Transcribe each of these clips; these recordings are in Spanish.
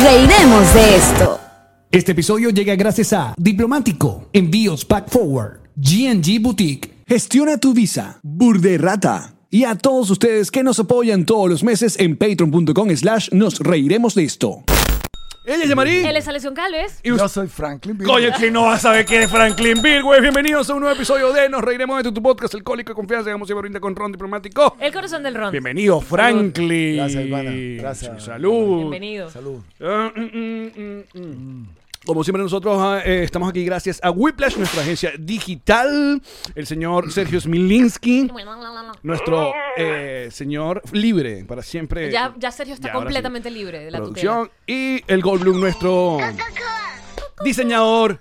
Reiremos de esto. Este episodio llega gracias a Diplomático, Envíos Pack Forward, GNG Boutique, Gestiona tu Visa, Burderrata y a todos ustedes que nos apoyan todos los meses en patreon.com slash nos reiremos de esto. Ella es Yamarí. Él es Alessio Calves. Yo soy Franklin Bill. Coño, ¿quién no va a saber quién es Franklin Bill, güey? Bienvenidos a un nuevo episodio de Nos Reiremos de tu podcast, Alcohólico de Confianza. Digamos siempre brinda con Ron Diplomático. El corazón del Ron. Bienvenido, Franklin. Gracias, hermana. Gracias. Salud. Bienvenido. Salud. Ah, mm, mm, mm, mm. Como siempre nosotros ah, eh, estamos aquí gracias a Whiplash, nuestra agencia digital, el señor Sergio Smilinski, nuestro eh, señor libre para siempre. Ya, ya Sergio está Ya, ahora completamente libre de la producción y el Goldblum, nuestro diseñador.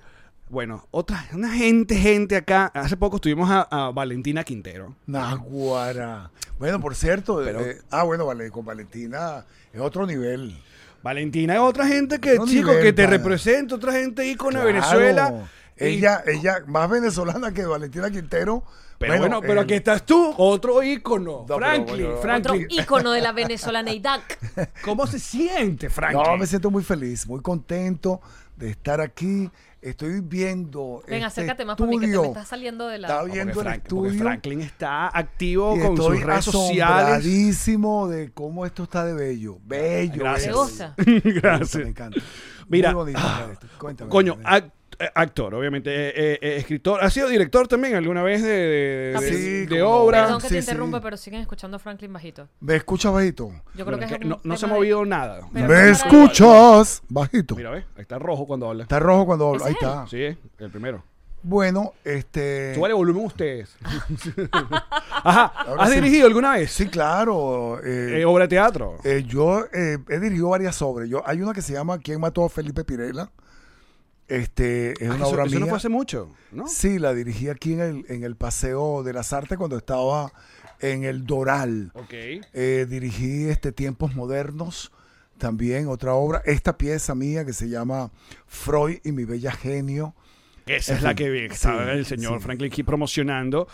Bueno, otra, una gente, gente acá. Hace poco estuvimos a, a Valentina Quintero. Naguara. Bueno, por cierto, Pero- eh, ah, bueno, vale, con Valentina es otro nivel. Valentina es otra gente que, No chico, nivel, que te pana. representa, otra gente ícono de Claro. Venezuela. Y- Ella, ella, más venezolana que Valentina Quintero. pero bueno, pero aquí estás tú, otro ícono. Franklin, bueno, Otro Franklin. ícono de la venezolaneidad. ¿Cómo se siente, Franklin? No, me siento muy feliz, muy contento de estar aquí. Estoy viendo. Ven, este acércate más para mí que te me estás saliendo de la... Está Porque viendo el Frank- porque estudio. Franklin está activo Y con estoy sus redes sociales. de cómo esto está de bello. Bello. Gracias. ¿Te bello. gusta? Gracias. Me encanta. Mira, Muy bonito ah, esto. Cuéntame. Coño, cuéntame. Eh, actor, obviamente, eh, eh, eh, escritor. ¿Ha sido director también alguna vez de, de, Ah, de- sí, de como- obra? Perdón que Sí, te sí. interrumpa, pero siguen escuchando a Franklin bajito. ¿Me escuchas bajito? Yo creo Bueno, que es es que un no, no se ha movido nada. Pero ¿Me escuchas bajito? Mira, ¿ves? Ahí está rojo cuando habla. Está rojo cuando hablo. ¿Ese Ahí él? está. Sí, el primero. Bueno, este. Súbale volumen ustedes. Ajá. Ahora ¿Has sí. dirigido alguna vez? Sí, claro. eh, Eh, obra de teatro. eh, yo eh, he dirigido varias obras. Yo, hay una que se llama ¿Quién mató a Felipe Pirela? Este, es Ah, una eso, obra eso mía. no fue hace mucho, ¿no? Sí, la dirigí aquí en el, en el Paseo de las Artes cuando estaba en el Doral. Ok. Eh, dirigí este Tiempos Modernos, también otra obra. Esta pieza mía que se llama Freud y mi bella genio. Esa es la que estaba sí, el señor sí. Franklin aquí promocionando.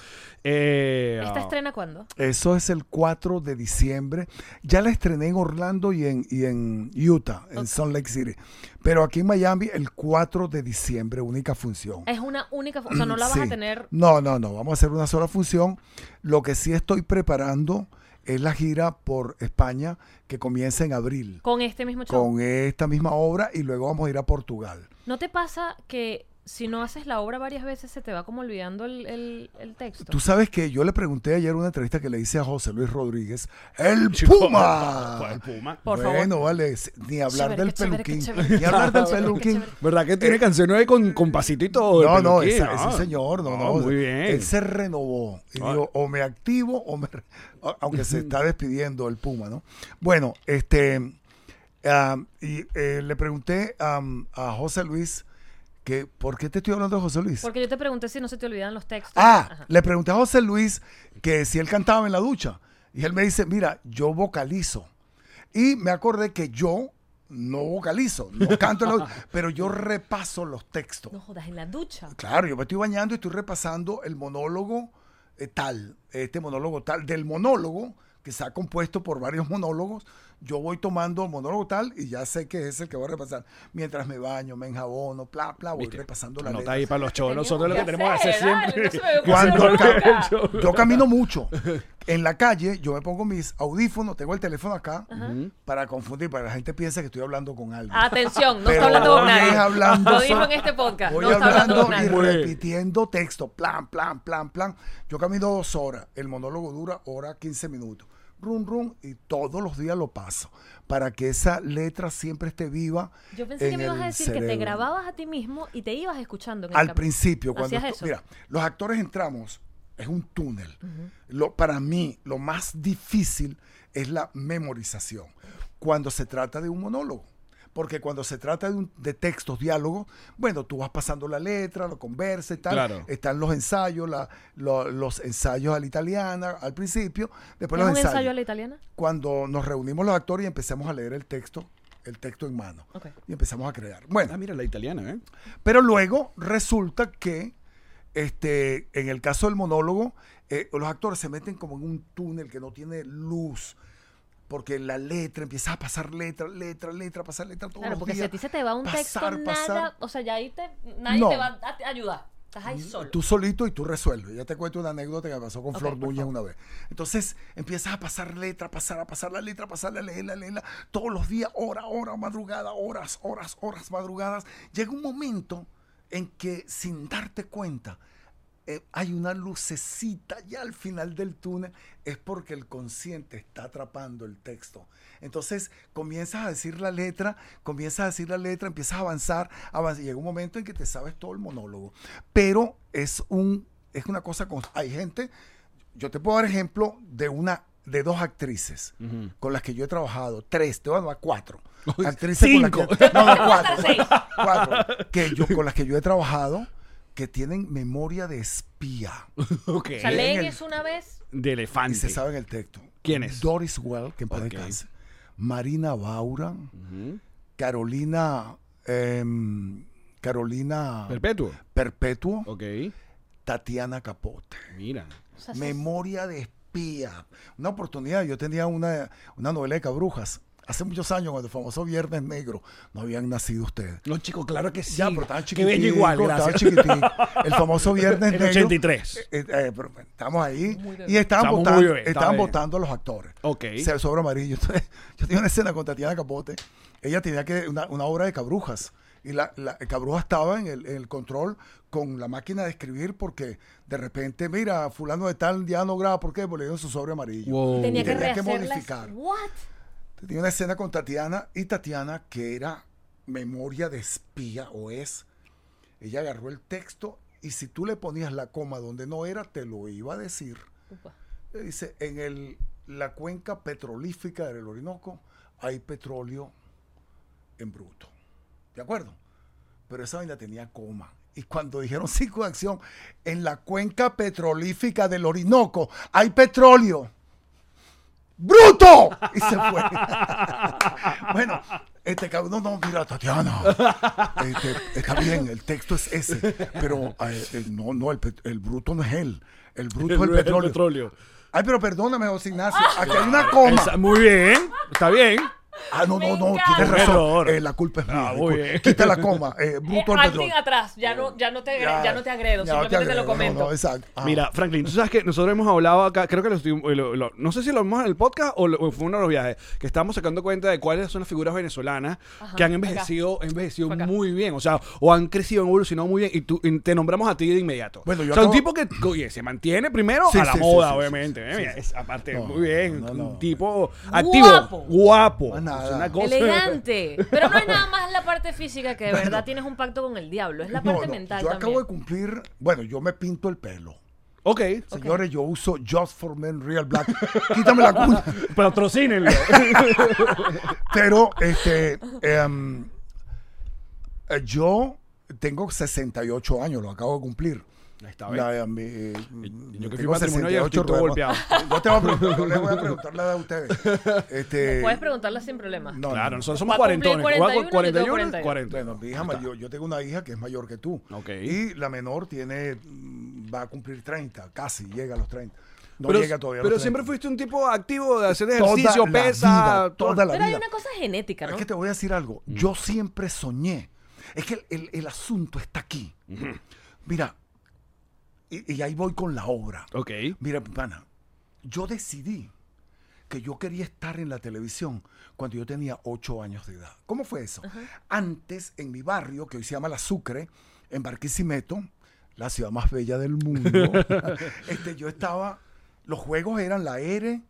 Eh, ¿Esta ah, estrena cuándo? Eso es el 4 de diciembre. Ya la estrené en Orlando y en, y en Utah, en. Salt Lake City. Pero aquí en Miami, el 4 de diciembre, única función. Es una única... O sea, no la vas a tener... No, no, no. Vamos a hacer una sola función. Lo que sí estoy preparando es la gira por España que comienza en abril. Con este mismo show. Con esta misma obra y luego vamos a ir a Portugal. ¿No te pasa que si no haces la obra varias veces se te va como olvidando el, el- el texto? Tú sabes que yo le pregunté ayer una entrevista que le hice a José Luis Rodríguez, el chico, Puma. El Puma. Por bueno, favor. vale, ni hablar Chévere, del chévere, peluquín, chévere. ni hablar del peluquín. ¿Verdad que tiene canciones ahí con, con pasito y todo? No, no, esa- ah? ese señor, no, no. Muy bien. Él se renovó y Ah. dijo, o me activo o me... Aunque se está despidiendo el Puma, ¿no? Bueno, este... am, y eh, le pregunté am, a José Luis que, ¿por qué te estoy hablando de José Luis? Porque yo te pregunté si no se te olvidan los textos. Ah, Ajá. le pregunté a José Luis que si él cantaba en la ducha. Y él me dice, mira, yo vocalizo. Y me acordé que yo no vocalizo, no canto en la ducha, pero yo repaso los textos. No jodas, en la ducha. Claro, yo me estoy bañando y estoy repasando el monólogo eh, tal, este monólogo tal, del monólogo que se ha compuesto por varios monólogos. Yo voy tomando monólogo tal y ya sé que es el que voy a repasar. Mientras me baño, me enjabono, bla, bla, voy repasando la letra. ahí para los shows. Nosotros lo que tenemos que hacer siempre. no Cuando ca- yo camino mucho. En la calle, yo me pongo mis audífonos, tengo el teléfono acá para confundir, para que la gente piense que estoy hablando con alguien. Atención, no Pero está hablando con nadie. hablando Lo dijo en este podcast. Voy no está hablando hablando con y nadie. Bien. repitiendo texto, plan, plan, plan, plan. Yo camino dos horas, el monólogo dura hora 15 minutos. Rum, rum, y todos los días lo paso para que esa letra siempre esté viva. Yo pensé que me ibas a decir que te grababas a ti mismo y te ibas escuchando. en el Al principio, cuando ¿Hacías esto- eso? mira, los actores entramos, es un túnel. lo, para mí, lo más difícil es la memorización cuando se trata de un monólogo. Porque cuando se trata de, un- de textos, diálogos, bueno, tú vas pasando la letra, lo conversas y tal. Claro. Están los ensayos, la- lo- los ensayos a la italiana al principio. Después ¿Es los un ensayos. ensayo a la italiana? Cuando nos reunimos los actores y empezamos a leer el texto, el texto en mano. Y empezamos a crear. Bueno, Ah, mira, la italiana, ¿eh? pero luego resulta que, este, en el caso del monólogo, eh, los actores se meten como en un túnel que no tiene luz. Porque la letra empieza a pasar letra, letra, letra, pasar letra todos Claro, los porque si días. a ti se te va un texto, Pasar, nada. pasar. O sea, ya ahí te, nadie No. te va a ayudar. Estás ahí solo. Tú solito y tú resuelves. Ya te cuento una anécdota que me pasó con Flor Núñez una vez. Entonces empiezas a pasar letra, pasar, a pasar la letra, pasar la leerla, leerla, todos los días, hora, hora, madrugada, horas, horas, horas, madrugadas. Llega un momento en que sin darte cuenta eh, hay una lucecita ya al final del túnel, es porque el consciente está atrapando el texto. Entonces comienzas a decir la letra, comienzas a decir la letra, empiezas a avanzar, avanzar. y llega un momento en que te sabes todo el monólogo. Pero es un es una cosa con hay gente, yo te puedo dar ejemplo de una de dos actrices con las que yo he trabajado, tres, te voy a dar cuatro. Actrices con las Cinco. que no, no, cuatro, cuatro, que yo con las que yo he trabajado que tienen memoria de espía Ok. O sea, leen el- eso una vez. De y elefante. se saben el texto. ¿Quién es? Doris Well, que en paz Ok. descanse. Marina Baura. Carolina em, Carolina Perpetuo. Perpetuo, Ok. Tatiana Capote. Mira. O sea, se- Memoria de espía. Una oportunidad, yo tenía una, una novela de cabrujas. Hace muchos años, cuando el famoso Viernes Negro, no habían nacido ustedes. No, chico, claro que sí. Ya, pero estaban Qué chiquititos. bello igual, gracias. El famoso Viernes El Negro. 83. Eh, eh, pero, bueno, estamos ahí. Muy bien. Y estaban, Estamos votando, bien, estaban votando a los actores. Ok. Se sobre amarillo. Entonces, yo tenía una escena con Tatiana Capote. Ella tenía que una, una obra de cabrujas. Y la, la cabruja estaba en el, en el control con la máquina de escribir porque de repente, mira, fulano de tal ya no graba. ¿Por qué? Porque le dieron su sobre amarillo. Wow. tenía que tenía que rehacerlas. modificar. What? Tenía una escena con Tatiana y Tatiana, que era memoria de espía o es, ella agarró el texto y si tú le ponías la coma donde no era, te lo iba a decir. Upa. Dice, en el, la cuenca petrolífica del Orinoco hay petróleo en bruto. ¿De acuerdo? Pero esa vaina tenía coma. Y cuando dijeron cinco de acción, en la cuenca petrolífica del Orinoco hay petróleo. ¡Bruto! Y se fue. bueno, este cabrón, no, no, mira, Tatiana. Este, está bien, el texto es ese. Pero eh, no, no, el, pet- el bruto no es él. El bruto es el petróleo. petróleo. Ay, pero perdóname, José Ignacio. Aquí hay una coma. Esa- muy bien. Está bien. Ah, no, no, no, encanta. tienes razón. Eh, la culpa es mía. Ah, disculpa. bien. Quita la coma. Eh, Eh, bruto acting atrás, ya no, ya no te, agre- ya, no te agredo, Ya no simplemente te, lo no, comento. no, exacto. Ah. Mira, Franklin, tú sabes que nosotros hemos hablado acá, creo que lo, estuvimos- lo- lo- no sé si lo vimos en el podcast o, lo- o fue uno de los viajes, que estábamos sacando cuenta de cuáles son las figuras venezolanas Ajá, que han acá. envejecido, envejecido acá. muy bien, o sea, o han crecido, han evolucionado muy bien, y, tú, y te nombramos a ti de inmediato. Bueno, yo o sea, un tipo que oye, se mantiene primero Sí, a la sí, moda, sí, obviamente. sí, eh, sí, mira, es- aparte, No, muy bien, no, no. un tipo activo, Guapo. guapo. Nada. Es una cosa- Elegante. Pero no es nada más la parte física que de verdad tienes un pacto con el diablo. Es la No, parte no, mental yo también. acabo de cumplir, bueno, yo me pinto el pelo. Ok, Señores, yo uso Just for Men Real Black. Quítame la cuña. patrocínenlo. Pero, este, em, eh, yo tengo 68 años, lo acabo de cumplir. Ahí está, ¿ves? La, mi, eh, yo que fui matrimonio ya estoy todo. Yo te voy a preguntar, yo les voy a preguntar la de ustedes. Este, Puedes preguntarla sin problema. no, Claro, no. nosotros somos a cuarentones. 41, 41, yo 41, 41. Bueno, mi hija mayor, yo tengo una hija que es mayor que tú. Ok. Y la menor tiene, mm, va a cumplir 30, casi llega a los 30. No pero llega todavía. a los pero 30. siempre fuiste un tipo activo de hacer Toda ejercicio, la pesa. vida, todo- toda la Pero hay vida. una cosa genética, ¿no? Es que te voy a decir algo. Yo siempre soñé. Es que el, el- el asunto está aquí. Mira, y, y ahí voy con la obra. Ok. Mira, mi pana, yo decidí que yo quería estar en la televisión cuando yo tenía ocho años de edad. ¿Cómo fue eso? Antes, en mi barrio, que hoy se llama La Sucre, en Barquisimeto, la ciudad más bella del mundo, este, yo estaba, los juegos eran la R,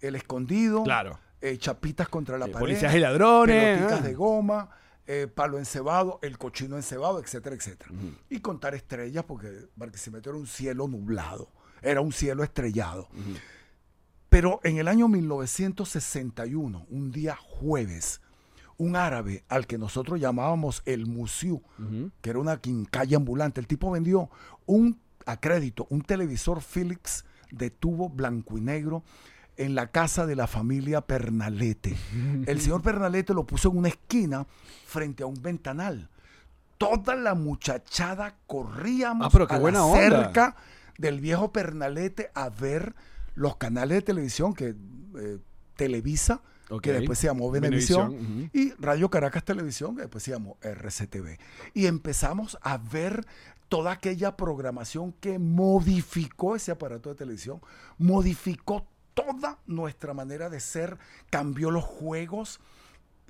el escondido, Claro. eh, chapitas contra la Eh, pared, policías y ladrones, pelotitas ah. de goma, eh, palo encebado, el cochino encebado, etcétera, etcétera. Y contar estrellas, porque Barquisimeto era un cielo nublado, era un cielo estrellado. Pero en el año 1961, un día jueves, un árabe al que nosotros llamábamos el Musiu, que era una quincalla ambulante, el tipo vendió un a crédito, un televisor Philips de tubo blanco y negro en la casa de la familia Pernalete. El señor Pernalete lo puso en una esquina frente a un ventanal. Toda la muchachada corríamos Ah, pero qué a buena cerca del viejo Pernalete a ver los canales de televisión que eh, Televisa, que después se llamó Venevisión, y Radio Caracas Televisión, que después se llamó RCTV. Y empezamos a ver toda aquella programación que modificó ese aparato de televisión, modificó toda nuestra manera de ser, cambió los juegos,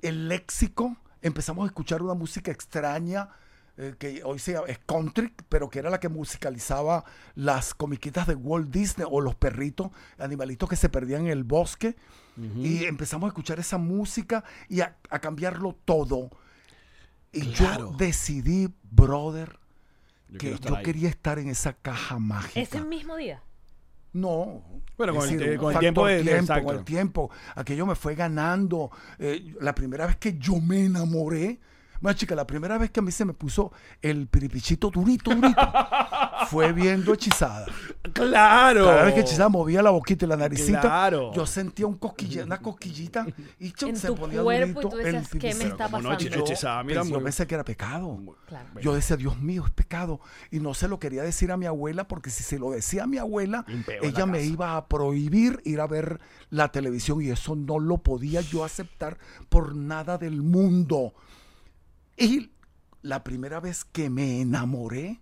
el léxico, empezamos a escuchar una música extraña, eh, que hoy se llama, es country, pero que era la que musicalizaba las comiquitas de Walt Disney o los perritos, animalitos que se perdían en el bosque. Y empezamos a escuchar esa música y a, a cambiarlo todo. Y Claro. yo decidí, brother, Yo que yo ahí. quería estar en esa caja mágica. Ese mismo día. No. Bueno, con el- decir, con el tiempo de- tiempo, exacto. con el tiempo. Aquello me fue ganando. Eh, la primera vez que yo me enamoré, más chica, la primera vez que a mí se me puso el piripichito durito, durito, fue viendo hechizada. Claro. Cada vez que hechizada movía la boquita y la naricita, Claro. yo sentía un cosquilla, una cosquillita y chum, En se tu ponía cuerpo y durito tú decías, el ¿qué me está no, pasando? Yo, Hechizada, mira, pensé- yo pensé que era pecado. Claro. Yo decía, Dios mío, es pecado. Y no se lo quería decir a mi abuela porque si se lo decía a mi abuela, ella me iba a prohibir ir a ver la televisión y eso no lo podía yo aceptar por nada del mundo. Y la primera vez que me enamoré,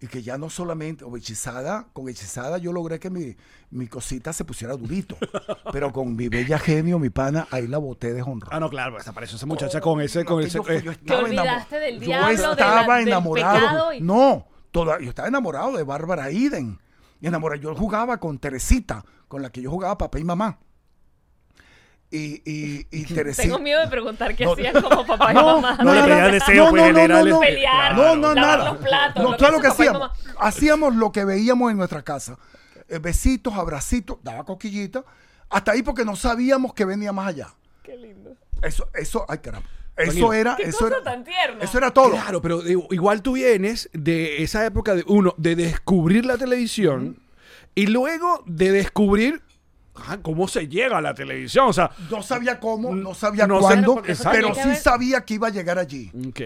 y que ya no solamente, o hechizada, con hechizada yo logré que mi, mi cosita se pusiera durito, pero con mi bella genio, mi pana, ahí la boté de honra. Ah, no, claro, desapareció esa muchacha con ese, con ese. Yo eh, estaba olvidaste enamo- del yo diablo, de la- estaba del enamorado. No, toda, yo estaba enamorado de Bárbara Iden. Y enamorado. Yo jugaba con Teresita, con la que yo jugaba papá y mamá. Y, y, y Teresita. Tengo miedo de preguntar qué No. hacían como papá y No, mamá. No le pedía deseo, pues, generales. no, Pelear, no, no, lavar nada. los platos, no, lo claro que hacíamos. Hacíamos lo que veíamos en nuestra casa. Eh, besitos, abracitos, daba coquillita. Hasta ahí porque no sabíamos que venía más allá. Qué lindo. Eso, eso, ay caramba. Eso era, Qué eso cosa era, tan tierna. eso era todo. Claro, pero digo, igual tú vienes de esa época de uno, de descubrir la televisión y luego de descubrir cómo se llega a la televisión. O sea, No sabía cómo, no sabía No cuándo, pero sí ver- sabía que iba a llegar allí. ok.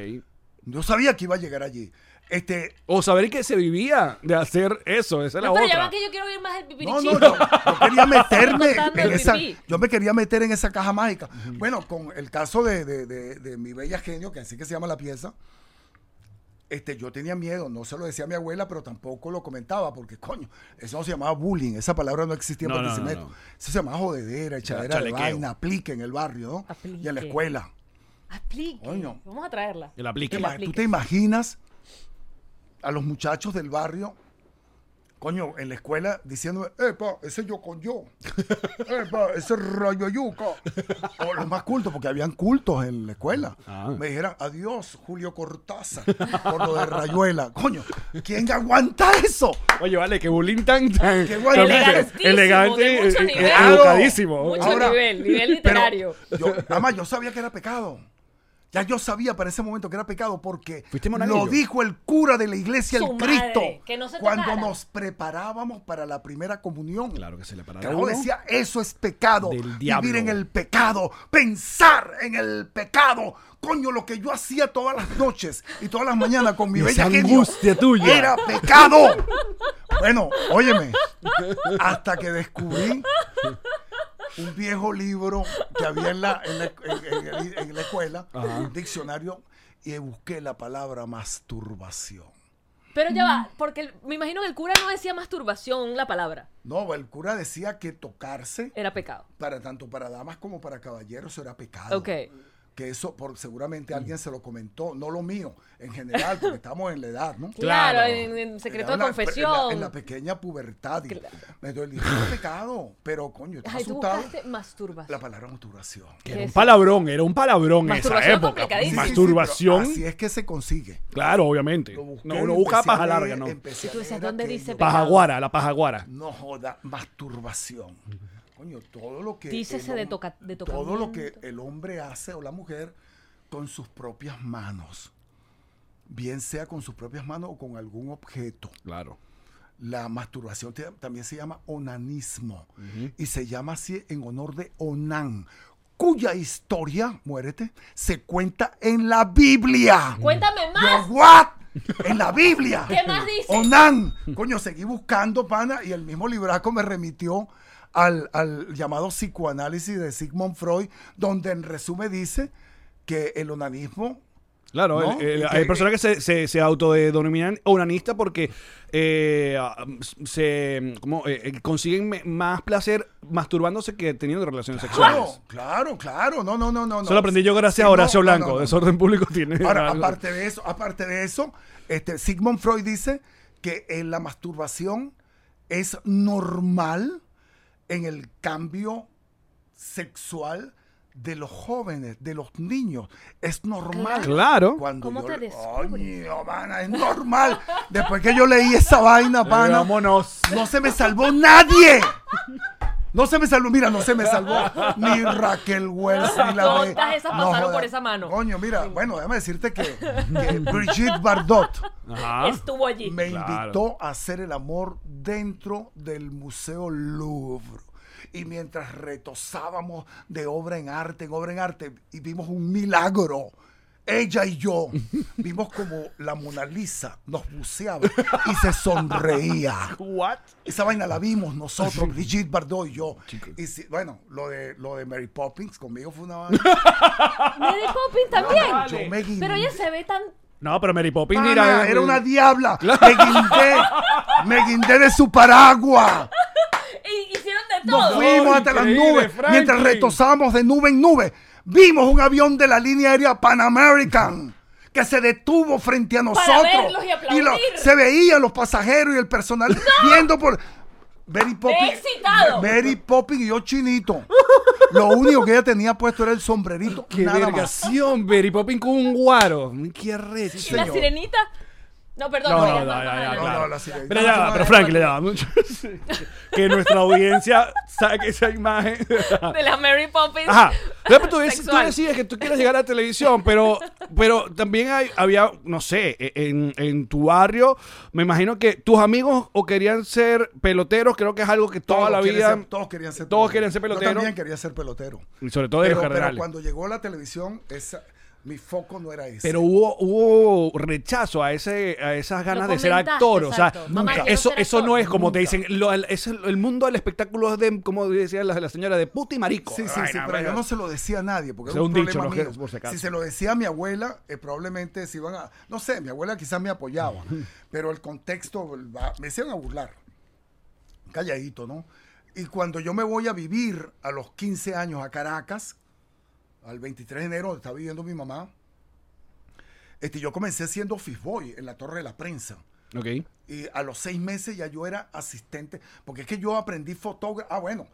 Yo sabía que iba a llegar allí. Este, O saber que se vivía de hacer eso, esa es la No, pero otra. que yo quiero oír más del no, no, yo, yo quería meterme en el esa, yo me quería meter en esa caja mágica. Bueno, con el caso de, de- de- de mi bella genio, que así que se llama la pieza, este, yo tenía miedo, no se lo decía a mi abuela, pero tampoco lo comentaba, porque coño, eso no se llamaba bullying, esa palabra no existía en No, no, Barquisimeto. no, no. Eso se llamaba jodedera, echadera de vaina, aplique en el barrio, ¿no? Y en la escuela. Aplique. Coño. Vamos a traerla. El aplique. ¿Te Que ima- aplique. ¿Tú te imaginas a los muchachos del barrio, coño, en la escuela diciendo, epa, ese yo con yo, epa, ese rayo yuca? O los más cultos, porque habían cultos en la escuela. Ah. Me dijeran, adiós, Julio Cortázar, por lo de Rayuela. Coño, ¿quién aguanta eso? Oye, vale, que bullying tan, tan Qué elegante, de mucho nivel. educadísimo. Mucho Ahora, nivel, nivel pero literario. yo, además, yo sabía que era pecado. Ya yo sabía para ese momento que era pecado porque lo dijo el cura de la iglesia, Su el Cristo, madre, que no se cuando tocara. nos preparábamos para la primera comunión. Claro que se le uno. decía, eso es pecado. Del. Vivir en el pecado, pensar en el pecado. Coño, lo que yo hacía todas las noches y todas las mañanas con mi bella genio angustia tuya. Era pecado. Bueno, óyeme, hasta que descubrí un viejo libro que había en la, en la, en- en- en la escuela, un diccionario, y busqué la palabra masturbación. Pero ya va, porque el- me imagino que el cura no decía masturbación la palabra. No, el cura decía que tocarse, Era pecado. para tanto para damas como para caballeros, era pecado. Ok. Que eso, por, seguramente alguien se lo comentó, no lo mío, en general, porque estamos en la edad, ¿no? Claro, Claro. en, en secreto de en la- confesión. En la, en la pequeña pubertad. y- Claro. Entonces es pecado, pero coño, estás Ay, tú asustado. buscaste masturbación. La palabra masturbación. Que era ¿Qué un palabrón, era un palabrón en esa época. Sí, sí, sí, Masturbación. pero así es que se consigue. Claro, obviamente. Lo busqué, No, uno lo busca paja larga, ¿no? Y tú a decías, ¿dónde dice Paja pecado? guara, la paja guara. No joda, masturbación. Coño, todo lo que. Dícese de toca- de Todo lo que el hombre hace o la mujer con sus propias manos. Bien sea con sus propias manos o con algún objeto. Claro. La masturbación te- también se llama onanismo y se llama así en honor de Onan, cuya historia, muérete, se cuenta en la Biblia. Cuéntame Yo, más. what? En la Biblia. ¿Qué más dice? Onan. Coño, seguí buscando, pana, y el mismo libraco me remitió al, al llamado psicoanálisis de Sigmund Freud, donde en resumen dice que el onanismo Claro, ¿No? el- el- Y que- hay personas que se, se, se autodenominan onanistas porque eh, se como, eh, eh, consiguen más placer masturbándose que teniendo relaciones Claro, sexuales. claro, claro. No, no, no, no. Eso lo aprendí yo gracias Sí, a Horacio no, Blanco. no. Desorden público tiene. Ahora, algo- aparte de eso, aparte de eso, este, Sigmund Freud dice que eh, la masturbación es normal en el cambio sexual de los jóvenes, de los niños. Es normal. Claro. Cuando ¿Cómo yo te le- descubres? Coño, mana, es normal. Después que yo leí esa vaina, pana, Vámonos. no se me salvó nadie. No se me salvó, mira, no se me salvó ni Raquel Wells ni la de. Todas esas no pasaron joda. por esa mano. Coño, mira, bueno, déjame decirte que, que Brigitte Bardot Ajá. Estuvo allí. me Claro. invitó a hacer el amor dentro del Museo Louvre. Y mientras retosábamos de obra en arte, en obra en arte, y vimos un milagro. Ella y yo vimos como la Mona Lisa nos buceaba y se sonreía. What? Esa vaina la vimos nosotros, Brigitte Bardot y yo. Y si- bueno, lo de, lo de Mary Poppins conmigo fue una vaina. Mary Poppins también. Yo me guindé. Pero ella se ve tan. No, pero Mary Poppins, Pana, mira. era una diabla. Me guindé. Me guindé de su paraguas. Y hicieron de Nos todo. fuimos hasta las nubes. Mientras retosamos de nube en nube, vimos un avión de la línea aérea Pan American que se detuvo frente a nosotros. y se veían los pasajeros y el personal viendo por. Mary Poppins. excitado. Mary Poppins y yo chinito. Lo único que ella tenía puesto era el sombrerito. Qué vergación, Mary Poppins con un guaro. Qué arrecho. ¿Y la sirenita? No, perdón. No, no, no, ya, no. Pero ya, pero no. ya va. mucho- que nuestra audiencia saque esa imagen. De la Mary Poppins. Ajá. Pero tú, dec- tú sexual. decías que tú quieres llegar a la televisión, pero, pero también hay, había, no sé, e- en, en tu barrio, me imagino que tus amigos o querían ser peloteros, creo que es algo que toda Todos la vida... ser- todos querían ser todos querían ser Yo peloteros. también quería ser pelotero. Y sobre todo de los Pero, cuando llegó la televisión, esa, mi foco no era ese. Pero hubo, hubo rechazo a ese a esas ganas de ser actor. O sea. Mamá, Eso, eso actor. no es como te dicen. Lo, el, es el, el mundo del espectáculo es de, como decía la, la señora, de puta y marico. Sí, sí, Ay, sí, no, pero yo no se lo decía a nadie, porque Es era un, un dicho, problema ¿no? mío. Que por si acaso. Si se lo decía a mi abuela, eh, probablemente se iban a... No sé, mi abuela quizás me apoyaba, pero el contexto, me hacían a burlar. Calladito, ¿no? Y cuando yo me voy a vivir a los 15 años a Caracas, al 23 de enero, donde estaba viviendo mi mamá, este, yo comencé siendo office boy en la Torre de la Prensa. Ok. Y a los seis meses ya yo era asistente, porque es que yo aprendí fotógrafo. Ah, bueno,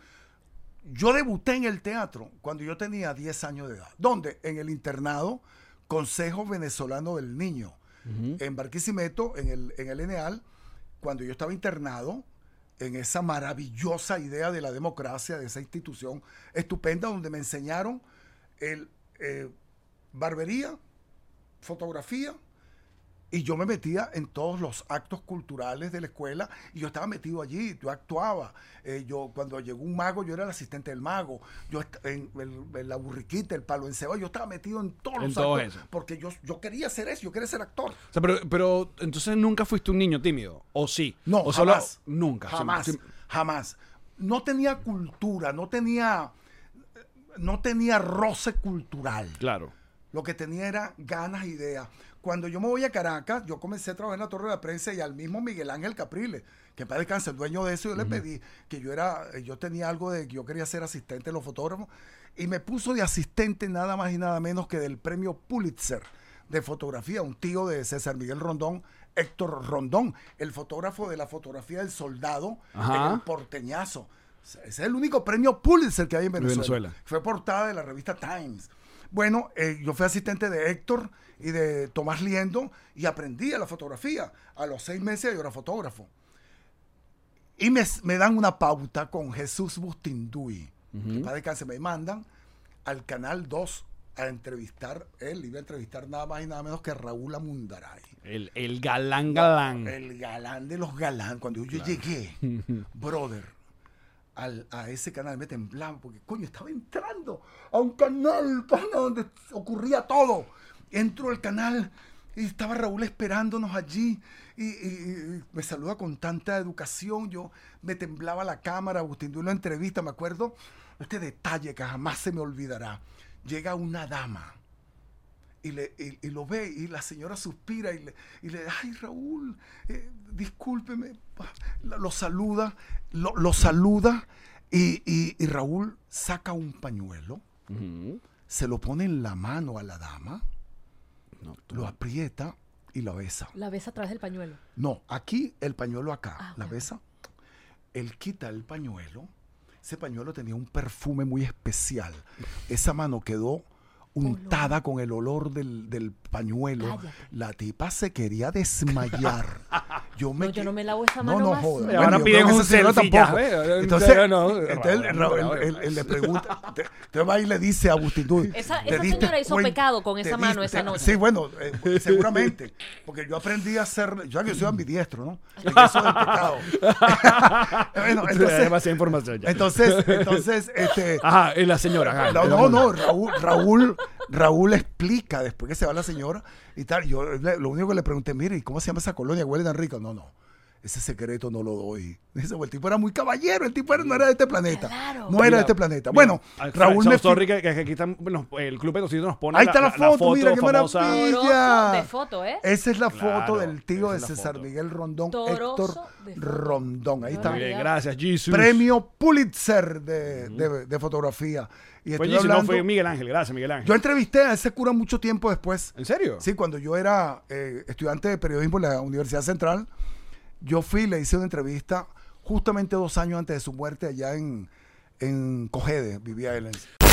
yo debuté en el teatro cuando yo tenía 10 años de edad. ¿Dónde? En el internado Consejo Venezolano del Niño, en Barquisimeto, en el, en el ENEAL, cuando yo estaba internado en esa maravillosa idea de la democracia, de esa institución estupenda, donde me enseñaron el eh, barbería, fotografía, y yo me metía en todos los actos culturales de la escuela y yo estaba metido allí, yo actuaba. Eh, yo Cuando llegó un mago, yo era el asistente del mago. Yo en, el- en la burriquita, el palo encebado, yo estaba metido en todos En los todo actos eso. porque yo, yo quería hacer eso, yo quería ser actor. O sea, pero, pero entonces nunca fuiste un niño tímido. ¿O sí? No, ¿O solo- jamás. Nunca. Jamás. Jamás. No tenía cultura, no tenía, no tenía roce cultural. Claro. Lo que tenía era ganas, ideas. Cuando yo me voy a Caracas, yo comencé a trabajar en la Torre de la Prensa y al mismo Miguel Ángel Capriles, que para descansar, el dueño de eso, yo le pedí que yo era, yo tenía algo de que yo quería ser asistente de los fotógrafos y me puso de asistente nada más y nada menos que del premio Pulitzer de fotografía, un tío de César Miguel Rondón, Héctor Rondón, el fotógrafo de la fotografía del soldado Ajá. en el porteñazo. Ese es el único premio Pulitzer que hay en Venezuela. Venezuela. Fue portada de la revista Times. Bueno, eh, yo fui asistente de Héctor y de Tomás Liendo y aprendí a la fotografía. A los seis meses yo era fotógrafo. Y me, me dan una pauta con Jesús Bustinduy. que para descanse me mandan al Canal 2 a entrevistar, él iba a entrevistar nada más y nada menos que Raúl Amundaray. El, el galán galán. El galán de los galán. Cuando yo llegué, brother, al- a ese canal me temblaba porque, coño, estaba entrando a un canal pana, donde ocurría todo. Entro al canal y estaba Raúl esperándonos allí y, me saluda con tanta educación. Yo me temblaba la cámara, Agustín de una entrevista, me acuerdo, este detalle que jamás se me olvidará. Llega una dama y, le, y, y lo ve y la señora suspira y le, y le ay Raúl, eh, discúlpeme, pa". La- lo saluda, lo, lo saluda y, y- y Raúl saca un pañuelo, se lo pone en la mano a la dama, No, tú- lo aprieta y la besa. La ves a través del pañuelo. No, aquí el pañuelo acá, Ah, la besa. Él quita el pañuelo. Ese pañuelo tenía un perfume muy especial. Esa mano quedó untada con el olor del, del pañuelo. Cállate. La tipa se quería desmayar. Yo me No, yo no me lavo esa No, mano no joda. nunca. Ahora yo piden un selfie tampoco. ¿ve? Entonces, No, no, entonces él, Raúl. él- él le pregunta, te, te va y le dice a Agustín Esa- "¿Te esa diste señora hizo pecado con esa mano diste- esa noche". Sí, bueno, eh, seguramente, porque yo aprendí a hacer, yo que soy ambidiestro, ¿no? En eso del pecado. bueno, entonces, demasiada información ya. entonces, entonces, este, Ajá, es la señora. ajá, no, no, no, Raúl, Raúl, Raúl explica después que se va la señora y tal. Yo lo único que le pregunté, mire, ¿y cómo se llama esa colonia? Huele tan rico. No, no. Ese secreto no lo doy. Dice, "Pues el tipo era muy caballero, el tipo era- no era de este planeta. Claro. No era Mira, de este planeta. mira, Bueno, al- Raúl so- me sorry que, que aquí están, nos- el club Petocito nos pone Ahí está la, foto, mira qué maravilla. De foto, ¿eh? Esa es la Claro, foto del tío de César. Miguel Rondón, Toroso Héctor de. Rondón. Ahí está. Muy bien, gracias, Jesus. Premio Pulitzer de, de- de fotografía. Y estoy Jesus, no hablando- fue Miguel Ángel. Gracias, Miguel Ángel. Yo entrevisté a ese cura mucho tiempo después. ¿En serio? Sí, cuando yo era eh, estudiante de periodismo en la Universidad Central, yo fui le hice una entrevista justamente dos años antes de su muerte allá en, en Cogede, vivía él. en-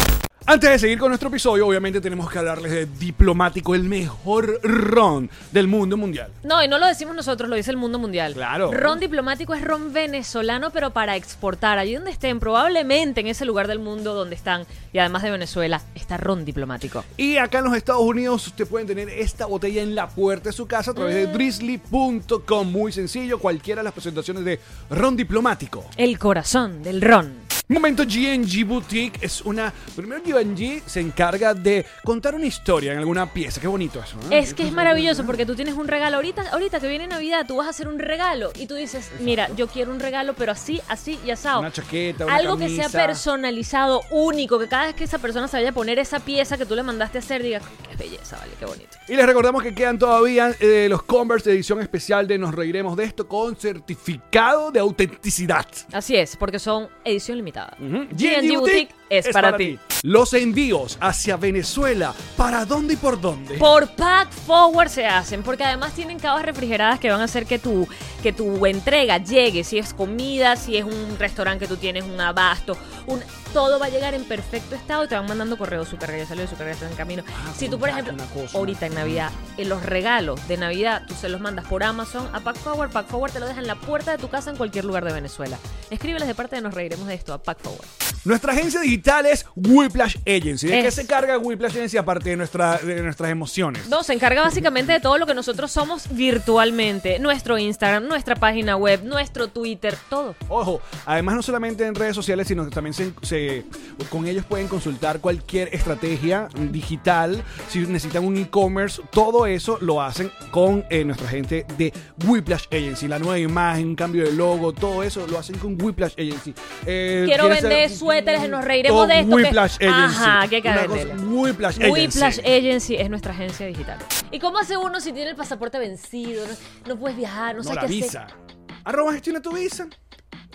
Antes de seguir con nuestro episodio, obviamente tenemos que hablarles de Diplomático, el mejor ron del mundo mundial. No, y no lo decimos nosotros, lo dice el mundo mundial. Claro. Ron diplomático es ron venezolano, pero para exportar. Allí donde estén, probablemente en ese lugar del mundo donde están, y además de Venezuela, está ron diplomático. Y acá en los Estados Unidos usted pueden tener esta botella en la puerta de su casa a través de drizzly.com. Muy sencillo, cualquiera de las presentaciones de ron diplomático. El corazón del ron. Momento GNG Boutique es una... Primero GNG se encarga de contar una historia en alguna pieza. Qué bonito eso. ¿no? Es que es maravilloso porque tú tienes un regalo. Ahorita, ahorita que viene Navidad, tú vas a hacer un regalo y tú dices, mira, yo quiero un regalo, pero así, así y asado. Una chaqueta, una Algo que sea personalizado, único, que cada vez que esa persona se vaya a poner esa pieza que tú le mandaste a hacer, diga, qué belleza, vale, qué bonito. Y les recordamos que quedan todavía eh, los Converse de edición especial de Nos Reiremos de esto con certificado de autenticidad. Así es, porque son edición limitada. Ujú. GNG Boutique es para ti. Los envíos hacia Venezuela, ¿para dónde y por dónde? Por Pack Forward se hacen, porque además tienen cavas refrigeradas que van a hacer que tu, que tu entrega llegue. Si es comida, si es un restaurante que tú tienes, un abasto, un, todo va a llegar en perfecto estado y te van mandando correo. Su carga ya salió, su carga está en camino. si tú, por ejemplo, cosa, ahorita en Navidad, en los regalos de Navidad, tú se los mandas por Amazon a Pack Forward. Pack Forward te lo deja en la puerta de tu casa en cualquier lugar de Venezuela. Escríbeles de parte de Nos Reiremos de esto a Pack Forward. Nuestra agencia digital es Whiplash Agency. ¿De qué Es. se encarga Whiplash Agency aparte de, nuestra, de nuestras emociones? No, se encarga básicamente de todo lo que nosotros somos virtualmente. Nuestro Instagram, nuestra página web, nuestro Twitter, todo. Ojo, además no solamente en redes sociales, sino que también se, se- con ellos pueden consultar cualquier estrategia digital, si necesitan un e-commerce, todo eso lo hacen con eh, nuestra gente de Whiplash Agency, la nueva imagen, cambio de logo, todo eso lo hacen con Whiplash Agency. Eh, Quiero ¿quieres vender hacer- suéteres, nos reiremos de esto, que- Whiplash Agency. Ajá, que que Una venderla. cosa, Whiplash Agency. Whiplash Agency es nuestra agencia digital. ¿Y cómo hace uno si tiene el pasaporte vencido? No, no puedes viajar, no, No, sabes la qué visa. hacer. Arroba gestiona tu visa.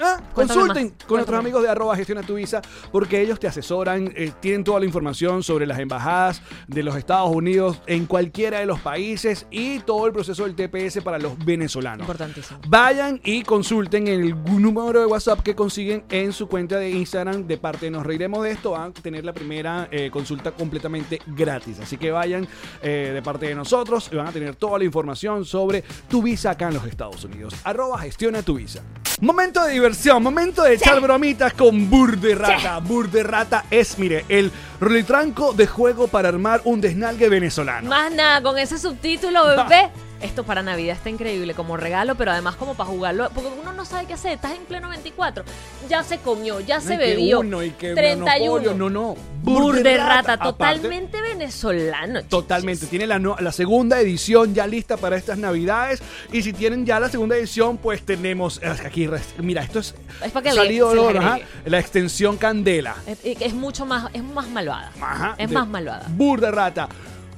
Ah, consulten más, con nuestros amigos de arroba gestiona tu visa porque ellos te asesoran, eh, tienen toda la información sobre las embajadas de los Estados Unidos en cualquiera de los países y todo el proceso del TPS para los venezolanos. Importantísimo. Vayan y consulten el número de WhatsApp que consiguen en su cuenta de Instagram de parte de Nos Reiremos de esto. Van a tener la primera eh, consulta completamente gratis. Así que vayan eh, de parte de nosotros y van a tener toda la información sobre tu visa acá en los Estados Unidos. Arroba gestiona tu visa. Momento de diversión, momento de echar bromitas con Burde Rata. Burde Rata es, mire, el rolitranco de juego para armar un desnalgue venezolano. Más nada, con ese subtítulo, bebé. Esto para Navidad está increíble como regalo, pero además como para jugarlo, porque uno no sabe qué hacer. Estás en pleno 24, ya se comió, ya se No, y que bebió. uno, y que 31. monopolio, no, no. Bur de rata, Aparte, totalmente venezolano. Totalmente. Tiene la, la segunda edición ya lista para estas navidades. Y si tienen ya la segunda edición, pues tenemos aquí. Mira, esto es, Es para que le- salido se ajá, agregue. La extensión Candela. Es, es mucho más, es más malvada. Ajá, es más malvada. Bur de rata.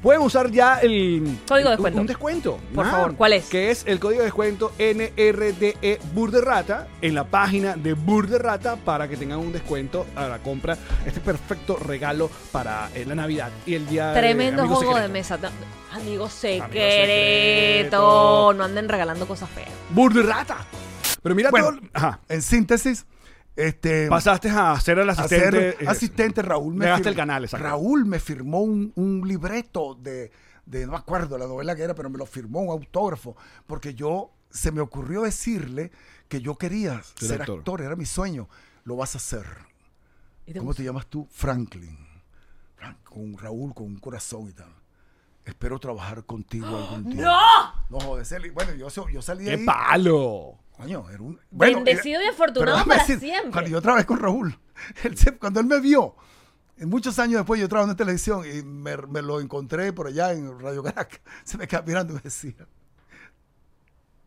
Pueden usar ya el Código de un- descuento. Un, descuento. Por Ah, favor, ¿cuál es? Que es el código de descuento NRDE Bur de Rata en la página de Bur de Rata para que tengan un descuento a la compra. Este perfecto regalo para eh, la Navidad y el día de Tremendo juego de mesa. Amigo secreto. secreto. No anden regalando cosas feas. Bur de Rata. Pero mira Bueno, todo. Ajá. En síntesis, este. Pasaste a ser el ser asistente. eh, asistente, Raúl me Llegaste fir- al canal, exacto. Raúl me firmó un, un libreto de, de, no me acuerdo la novela que era, pero me lo firmó un autógrafo, porque yo, se me ocurrió decirle que yo quería Ser ser actor. actor. era mi sueño. Lo vas a hacer. ¿Y te ¿Cómo te llamas tú? Franklin. Frank- Con Raúl, con un corazón y tal. Espero trabajar contigo algún día. ¡No! No joder. Bueno, yo, yo salí de ¡Qué ahí. palo! Coño, era un. Bendecido y afortunado para siempre. Cuando yo trabajé con Raúl, él se- cuando él me vio, en muchos años después yo trabajé en televisión y me, me lo encontré por allá en Radio Caracas. Se me quedaba mirando y me decía.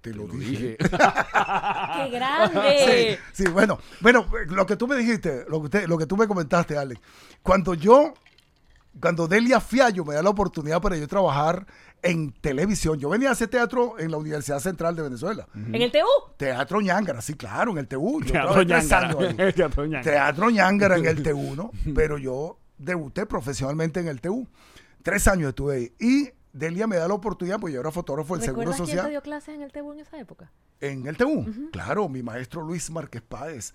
Te lo, dije. ¡Qué grande! Sí, bueno, bueno, lo que tú me dijiste, lo que, usted- lo que tú me comentaste, Alex, cuando yo, cuando Delia Fiallo me da la oportunidad para yo trabajar en televisión, yo venía a hacer teatro en la Universidad Central de Venezuela. ¿En el TU? Teatro Ñangara, sí, claro, en el TU. Yo Teatro ahí. Teatro Ñangara. Teatro Ñangara en el TU, ¿no? Pero yo debuté profesionalmente en el TU. Tres años estuve ahí. Y Delia me da la oportunidad, pues yo era fotógrafo del Seguro ¿Recuerdas quién te Social. dio clases en el TU en esa época? En el TU. Claro, mi maestro Luis Márquez Páez.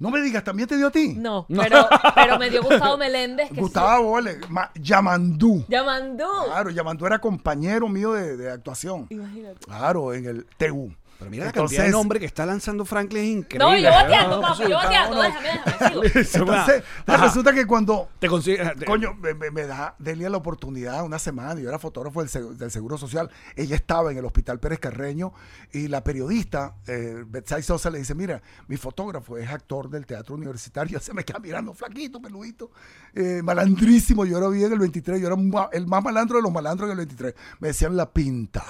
No me digas, ¿también te dio a ti? No, pero, pero me dio Gustavo Meléndez. Que Gustavo, vale. Ma- Yamandú. sí. Ya mandó. Claro, Yamandú era compañero mío de, de actuación. Imagínate. Claro, en el TU. Pero mira la Entonces- cantidad de nombre que está lanzando Franklin es increíble. No, yo bateando, No, papá, yo bateando. Déjame, déjame. Entonces, Ajá. resulta que cuando Te consigues. te- Coño, me, me- me da Delia la oportunidad una semana. Yo era fotógrafo del, Seg- del Seguro Social. Ella estaba en el Hospital Pérez Carreño y la periodista, eh, Betsay Sosa, le dice: Mira, mi fotógrafo es actor del teatro universitario. Se me queda mirando, flaquito, peludito, eh, malandrísimo. Yo era bien en el 23. Yo era el más malandro de los malandros en el 23. Me decían la pinta,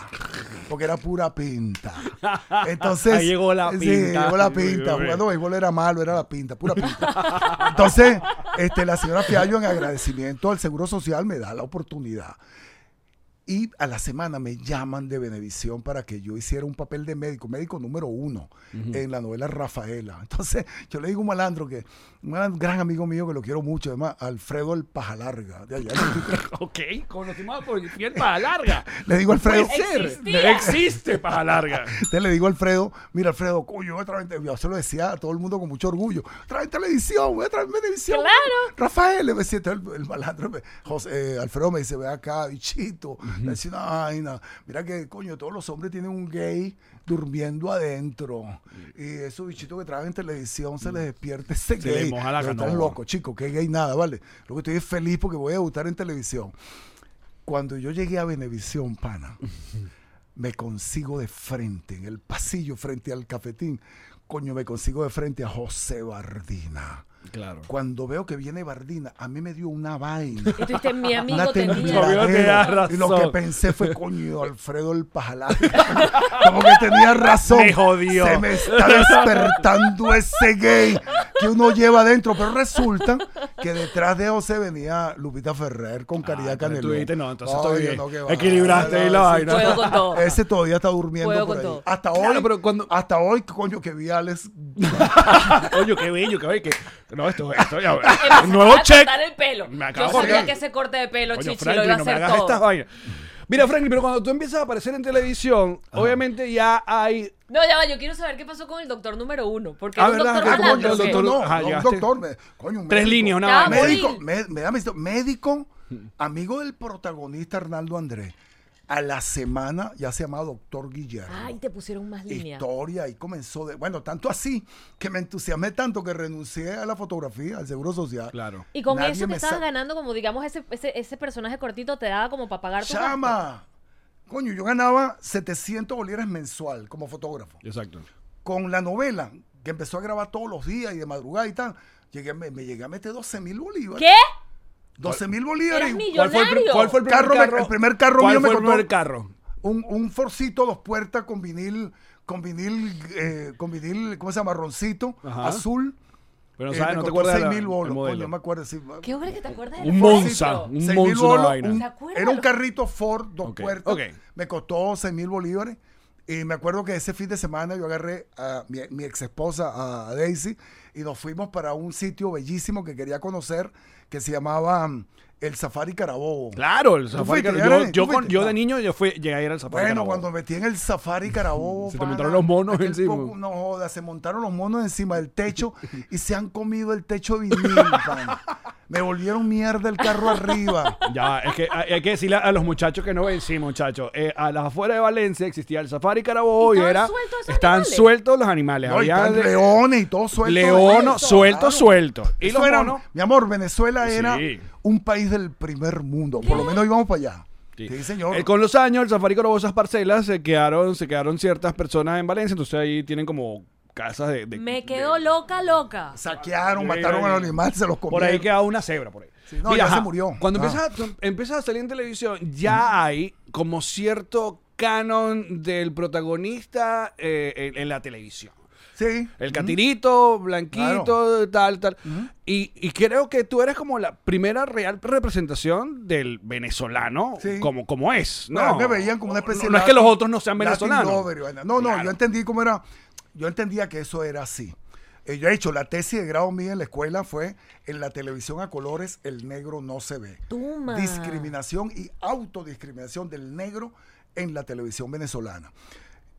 porque era pura pinta. Entonces. Ahí llegó la sí, pinta. llegó la pinta. Jugando béisbol era malo, era la pinta, pura pinta. Entonces, este, la señora Fiallo, en agradecimiento al Seguro Social, me da la oportunidad. Y a la semana me llaman de Benevisión para que yo hiciera un papel de médico, médico número uno, en la novela Rafaela. Entonces, yo le digo a un malandro que, un gran amigo mío que lo quiero mucho, además, Alfredo el Pajalarga, de allá. del 23. Ok, conocimos por fiel paja larga. Le digo a Alfredo, Puede ser. Existía. No existe paja larga. Entonces le digo a Alfredo, mira Alfredo, coño, voy a traer en televisión. Yo se lo decía a todo el mundo con mucho orgullo. Trae en televisión, voy a traer televisión. Claro. Rafael, le decía el, el malandro. me- José, eh, Alfredo me dice, ve acá, bichito. Decía una vaina. Mira que, coño, todos los hombres tienen un gay durmiendo adentro. Y esos bichitos que traen en televisión se les despierta ese Se gay. moja la chicos, que gay nada, ¿vale? Lo que estoy es feliz porque voy a debutar en televisión. Cuando yo llegué a Venevisión, pana, me consigo de frente, en el pasillo frente al cafetín, coño, me consigo de frente a José Bardina. Claro. Cuando veo que viene Bardina, a mí me dio una vaina. Y tú dijiste, mi amigo Una tenía. Y lo que pensé fue, coño, Alfredo el Pajalán. Como que tenía razón. Me jodió. Se me está despertando ese gay que uno lleva adentro. Pero resulta que detrás de José venía Lupita Ferrer con Caridad Ah, entonces Canelón. tú dijiste, no, entonces Ay, estoy bien. no. Equilibraste ahí la vaina. Puedo con todo. Ese todavía está durmiendo Puedo por con ahí. todo. Hasta Claro, hoy, pero cuando- hasta hoy, coño, que vi a Alex. Oye, qué bello, qué bello. Que... No, esto, esto ya. Nuevo check. cortar el pelo. Me acabo Yo de sabía que ese corte de pelo, Coño, Chichi, lo iba a no me hacer hagas todo. Mira, Franklin, pero cuando tú empiezas a aparecer en televisión, obviamente ya hay. No, ya va, yo quiero saber qué pasó con el doctor número uno. Porque Ah, era un ¿verdad? doctor Que como malandro, yo, ¿o qué? doctor- no, Ajá, no, un llegaste. doctor. me- coño, un Tres líneas, una vaina. voy. Médico, me, me da médico, amigo del protagonista Arnaldo Andrés. A la semana ya se llama Doctor Guillermo. Ay, te pusieron más líneas. Historia y comenzó de. Bueno, tanto así que me entusiasmé tanto que renuncié a la fotografía, al seguro social. Claro. Y con Nadie eso que estabas ganando, como digamos, ese, ese, ese personaje cortito te daba como para pagar tu gasto. ¡Chama! Coño, yo ganaba 700 bolívares mensual como fotógrafo. Exacto. Con la novela, que empezó a grabar todos los días y de madrugada y tal, llegué, me, me llegué a meter 12 mil bolívares. ¿Qué? 12 mil bolívares. ¿Cuál fue, el, cuál fue el primer Carro me- el primer carro ¿Cuál mío me fue el costó- primer carro? un, un forcito dos puertas con vinil, con vinil, eh, con vinil, ¿cómo se llama? Marroncito, Ajá. azul. Pero no Eh, sabes, me no te acuerdas de 6 la- mil el bolos. modelo. Coño, me acuerdo. Sí, ¿Qué hombre que te acuerdas Un Monza, un 6 mil Monza, era un carrito Ford, dos puertas. Me costó 6 mil bolívares. Y me acuerdo que ese fin de semana yo agarré a mi, mi ex esposa, a Daisy, y nos fuimos para un sitio bellísimo que quería conocer, que se llamaba mm, el Safari Carabobo. Claro, el Safari Carabobo. Yo, de niño yo fui, llegué a ir al Safari Bueno, Carabobo. cuando metí en el Safari Carabobo. Se te montaron los monos encima. poco- no joda, se montaron los monos encima del techo y se han comido el techo de vinil, pana. Me volvieron mierda el carro arriba. Ya, es que hay hay que decirle a los muchachos que no ven, sí, muchachos. eh, a las afueras de Valencia existía el Safari Carabobo y ¿Estaban era. sueltos esos Estaban animales? sueltos los animales. No, y Había de- leones y todo suelto. leono, Eso, suelto, claro. suelto. Y Eso los era- monos. mi amor, Venezuela Sí. Un país del primer mundo. Por lo menos íbamos para allá. Sí, Sí. señor. Eh, con los años, el Safari Carabobo, esas parcelas, se quedaron, se quedaron ciertas personas en Valencia, entonces ahí tienen como casas de. de- Me de- quedo loca, loca. Saquearon, Sí, mataron a los animales, se los Por comieron. ahí queda una cebra, por ahí. Sí, no, ya se murió. Cuando Ah. empiezas, a, empiezas a salir en televisión, ya hay como cierto canon del protagonista eh, en, en la televisión. Sí. El catirito, blanquito, Claro. tal, tal. y, y creo que tú eres como la primera real representación del venezolano, Sí. como, como es. ¿no? Me veían como una especie no, de no es que los otros no sean venezolanos. No, no, Claro. yo entendí cómo era. Yo entendía que eso era así. Eh, yo he hecho la tesis de grado mía en la escuela fue en la televisión a colores el negro no se ve. Discriminación y autodiscriminación del negro en la televisión venezolana.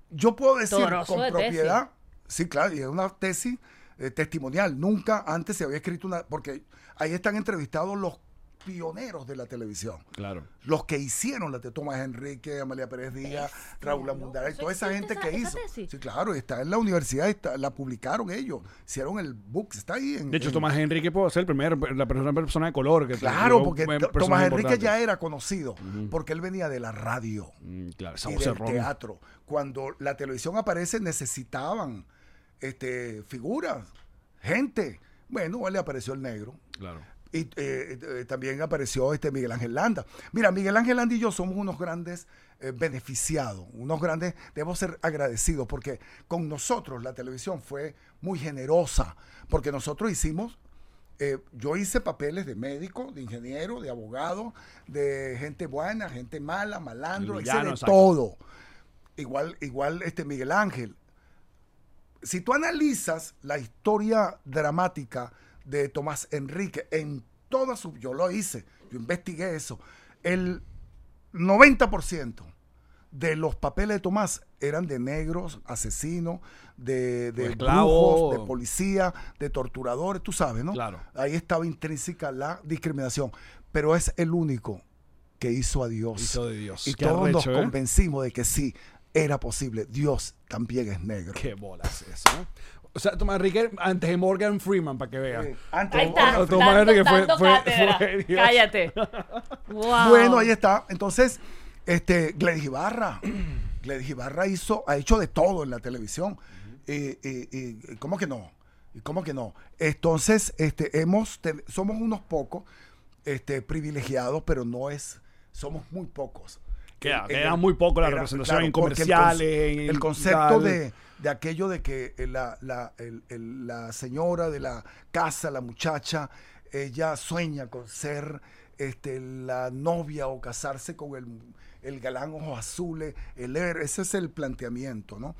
Yo puedo decir Toroso con de propiedad, sí, claro, y es una tesis eh, testimonial. Nunca antes se había escrito una, porque ahí están entrevistados los pioneros de la televisión Claro. los que hicieron la de Tomás Enrique, Amalia Pérez Díaz, Raúl Amundara y ¿Eso toda esa gente que esa- hizo. tesis? Sí, claro, está en la universidad, está- la publicaron ellos, hicieron el book, está ahí. En, De hecho, en- Tomás Enrique puede ser el primer, la primera persona de color. Que Claro, porque Tomás Enrique ya era conocido, porque él venía de la radio Mm, Claro, y del teatro. Cuando la televisión aparece, necesitaban este, figuras, gente. Bueno, le apareció el negro. Claro. Y eh, eh, también apareció este Miguel Ángel Landa. Mira, Miguel Ángel Landa y yo somos unos grandes eh, beneficiados, unos grandes, debemos ser agradecidos porque con nosotros la televisión fue muy generosa, porque nosotros hicimos, eh, yo hice papeles de médico, de ingeniero, de abogado, de gente buena, gente mala, malandro, hice de todo. Igual, igual este Miguel Ángel si tú analizas la historia dramática de Tomás Enrique en toda su... Yo lo hice, yo investigué eso. El 90% de los papeles de Tomás eran de negros, asesinos, de, de brujos, de policía, de torturadores, tú sabes, ¿no? Claro. Ahí estaba intrínseca la discriminación, pero es el único que hizo a Dios. Hizo de Dios. Y Qué todos nos ¿eh? convencimos de que sí, era posible. Dios también es negro. Qué bolas eso. O sea, Tomás Enrique antes de Morgan Freeman, para que vean. Sí, antes Ahí de está, Morgan Tomás Enrique fue- fue- cátedra. fue Dios. Cállate. Wow. Bueno, ahí está. Entonces, este, Gladys Ibarra. Gladys Ibarra hizo, ha hecho de todo en la televisión. y, y- y- ¿Cómo que no? ¿Y cómo que no? Entonces, este, hemos, te- somos unos pocos este, privilegiados, pero no es, somos muy pocos. Queda- En- queda en el- muy poco la era- representación en porque el comerciales, en- El, en concepto de, de aquello de que la, la- el- el- la señora de la casa, la muchacha, ella sueña con ser este, la novia o casarse con el, el galán ojos azules, el héroe. ese es el planteamiento, ¿no?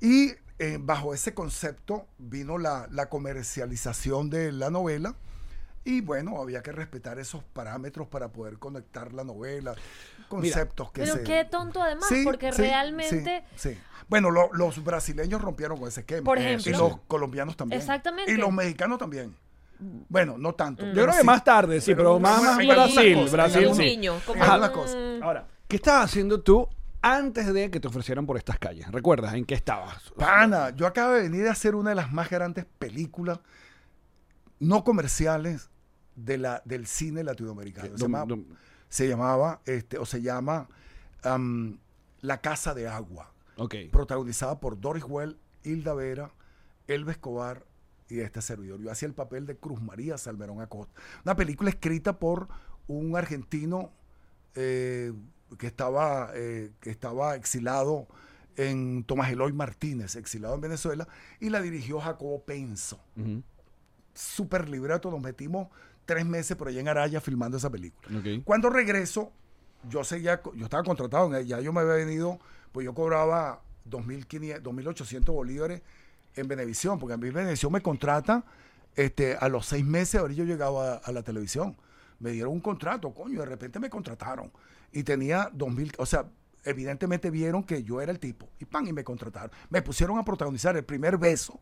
Y eh, bajo ese concepto vino la, la comercialización de la novela. Y bueno, había que respetar esos parámetros para poder conectar la novela, conceptos que Pero se... qué tonto además, Sí, porque sí, realmente... sí, sí. Bueno, lo- los brasileños rompieron con ese esquema. Por Y ejemplo. los colombianos también. Exactamente. Y los mexicanos también. Bueno, no tanto. Yo creo que más tarde, sí, pero más, más en Brasil. Brasil, un niño, como Ajá. un- Una cosa. Ahora, ¿qué estabas haciendo tú antes de que te ofrecieran por estas calles? ¿Recuerdas en qué estabas? Pana, yo acabo de venir a hacer una de las más grandes películas no comerciales de la, del cine latinoamericano. Se, Dom- llama- dom- se llamaba, este, o se llama am, La Casa de Agua, Ok. protagonizada por Doris Well, Hilda Vera, Elba Escobar y este servidor. Yo hacía el papel de Cruz María Salmerón Acosta. Una película escrita por un argentino eh, que, estaba, eh, que estaba exilado en Tomás Eloy Martínez, exilado en Venezuela, y la dirigió Jacobo Penso. Ujú. Súper libreto, nos metimos tres meses por allá en Araya filmando esa película. Cuando regreso, yo seguía, yo estaba contratado, ya yo me había venido, pues yo cobraba 2.500, 2.800 bolívares en Venevisión, porque a mí Venevisión me contrata este, a los seis meses haber yo llegado a, a la televisión. Me dieron un contrato, coño, de repente me contrataron. Y tenía 2.000, o sea, evidentemente vieron que yo era el tipo, y pan, y me contrataron. Me pusieron a protagonizar el primer beso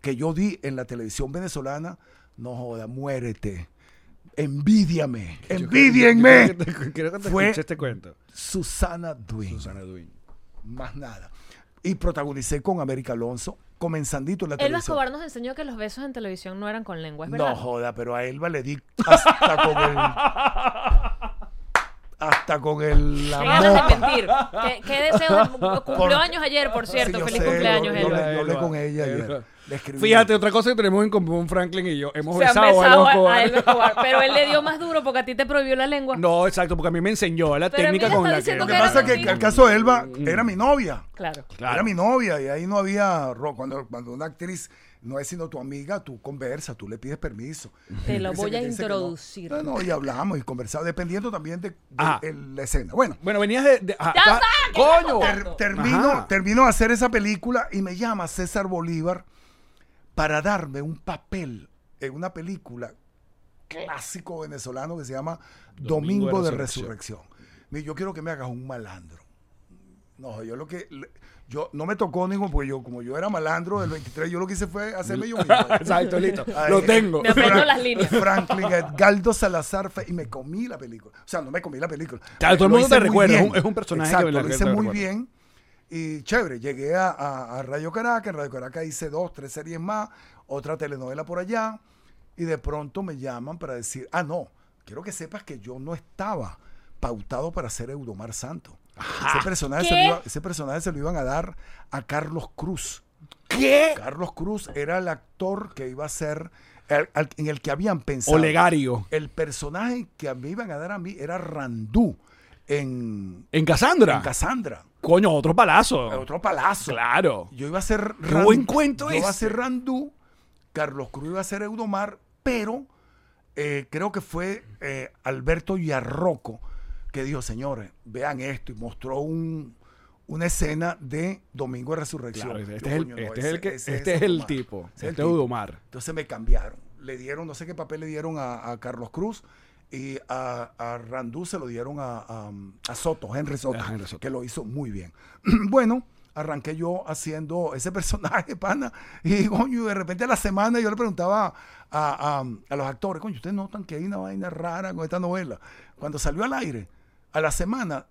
que yo di en la televisión venezolana. No joda, muérete. Envidiame. Envidienme. Quiero que te- Quiero que te Fue escuche este cuento. Susana Duin. Susana Duin. Más nada. Y protagonicé con América Alonso, comenzandito en la Elba televisión. Escobar nos enseñó que los besos en televisión no eran con lengua, ¿es verdad? No joda, pero a Elba le di hasta con el. Hasta con el. La ganas de mopa. mentir. ¿Qué, qué deseo? de- Cumplió años ayer, por cierto. Sí, Feliz sé, cumpleaños, yo- yo- Elba. yo hablé con ella ayer. Le escribí. Fíjate, otra cosa que tenemos en común Franklin y yo. Hemos Se besado, a besado a, Escobar. a Elba Escobar, pero él le dio más duro porque a ti te prohibió la lengua. No, exacto, porque a mí me enseñó la Pero técnica con está la que... diciendo Lo que pasa es que el caso de Elba era mi novia. Claro. Claro. Era mi novia y ahí no había ro- cuando cuando una actriz no es sino tu amiga, tú conversas, tú le pides permiso. Te lo voy que a dice que no. introducir. No, no, y hablamos y conversamos, dependiendo también de, de Ajá. el- la escena. Bueno, Bueno, venías de... de- ah, Ya ta- está, ¿qué ¡Coño! ter- termino, Ajá. termino de hacer esa película y me llama César Bolívar para darme un papel en una película clásico venezolano que se llama Domingo Domingo, de de Resurrección. Resurrección. Me- Yo quiero que me hagas un malandro. No, yo lo que le- yo no me tocó ningún, porque yo como yo era malandro del 23, yo lo que hice fue hacerme yo mismo. Exacto, listo. Lo tengo. Me aprendo las líneas. Franklin Edgardo Salazar fue- y me comí la película. O sea, no me comí la película. Claro, todo el Lo mundo te recuerda, es un- es un personaje que Exacto, la lo gente hice muy bien y chévere. Llegué a, a- a Radio Caracas, en Radio Caracas hice dos, tres series más, otra telenovela por allá y de pronto me llaman para decir, ah, no, quiero que sepas que yo no estaba pautado para ser Eudomar Santo. Ese personaje, se lo iba- ese personaje se lo iban a dar a Carlos Cruz. ¿Qué? Carlos Cruz era el actor que iba a ser, el- al- en el que habían pensado. Olegario. El personaje que me iban a dar a mí era Randú en, En Cassandra. en Cassandra. Coño, otro palazo. Otro palazo. Claro. Yo iba a ser Qué buen cuento Yo iba a ese. ser Randú, Carlos Cruz iba a ser Eudomar, pero eh, creo que fue eh, Alberto Yarroco que dijo, señores, vean esto, y mostró un, una escena de Domingo de Resurrección. Claro, este Yo, es el, no, este es el, que, ese este es el tipo. Este es. Udomar. Entonces me cambiaron. Le dieron, no sé qué papel le dieron a, a Carlos Cruz y a, a Randú se lo dieron a, a- a Soto, Henry Soto, A Henry Soto. que lo hizo muy bien. bueno, arranqué yo haciendo ese personaje, pana. Y coño, de repente a la semana yo le preguntaba a, a- a los actores, coño, ¿ustedes notan que hay una vaina rara con esta novela? Cuando salió al aire, a la semana,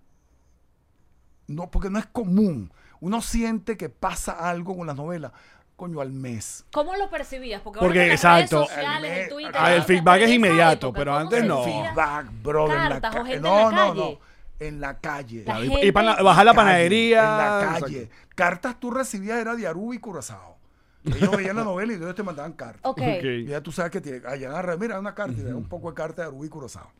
no, porque no es común. Uno siente que pasa algo con las novelas, coño, al mes. ¿Cómo lo percibías? Porque, ahora exacto. redes sociales, El el Twitter, ah, el feedback es inmediato, época, pero ¿cómo antes no. Feedback, brother, en la gente en No, la no, calle. no. En la calle. La Y para bajar la panadería. En la calle. exacto. Cartas tú recibías era de Aruba y Curazao. Ellos veían la novela y ellos te mandaban cartas. Ok. Ok. Y ya tú sabes que tiene, allá agarra, mira, una carta, y te da un poco de carta de Aruba y Curazao.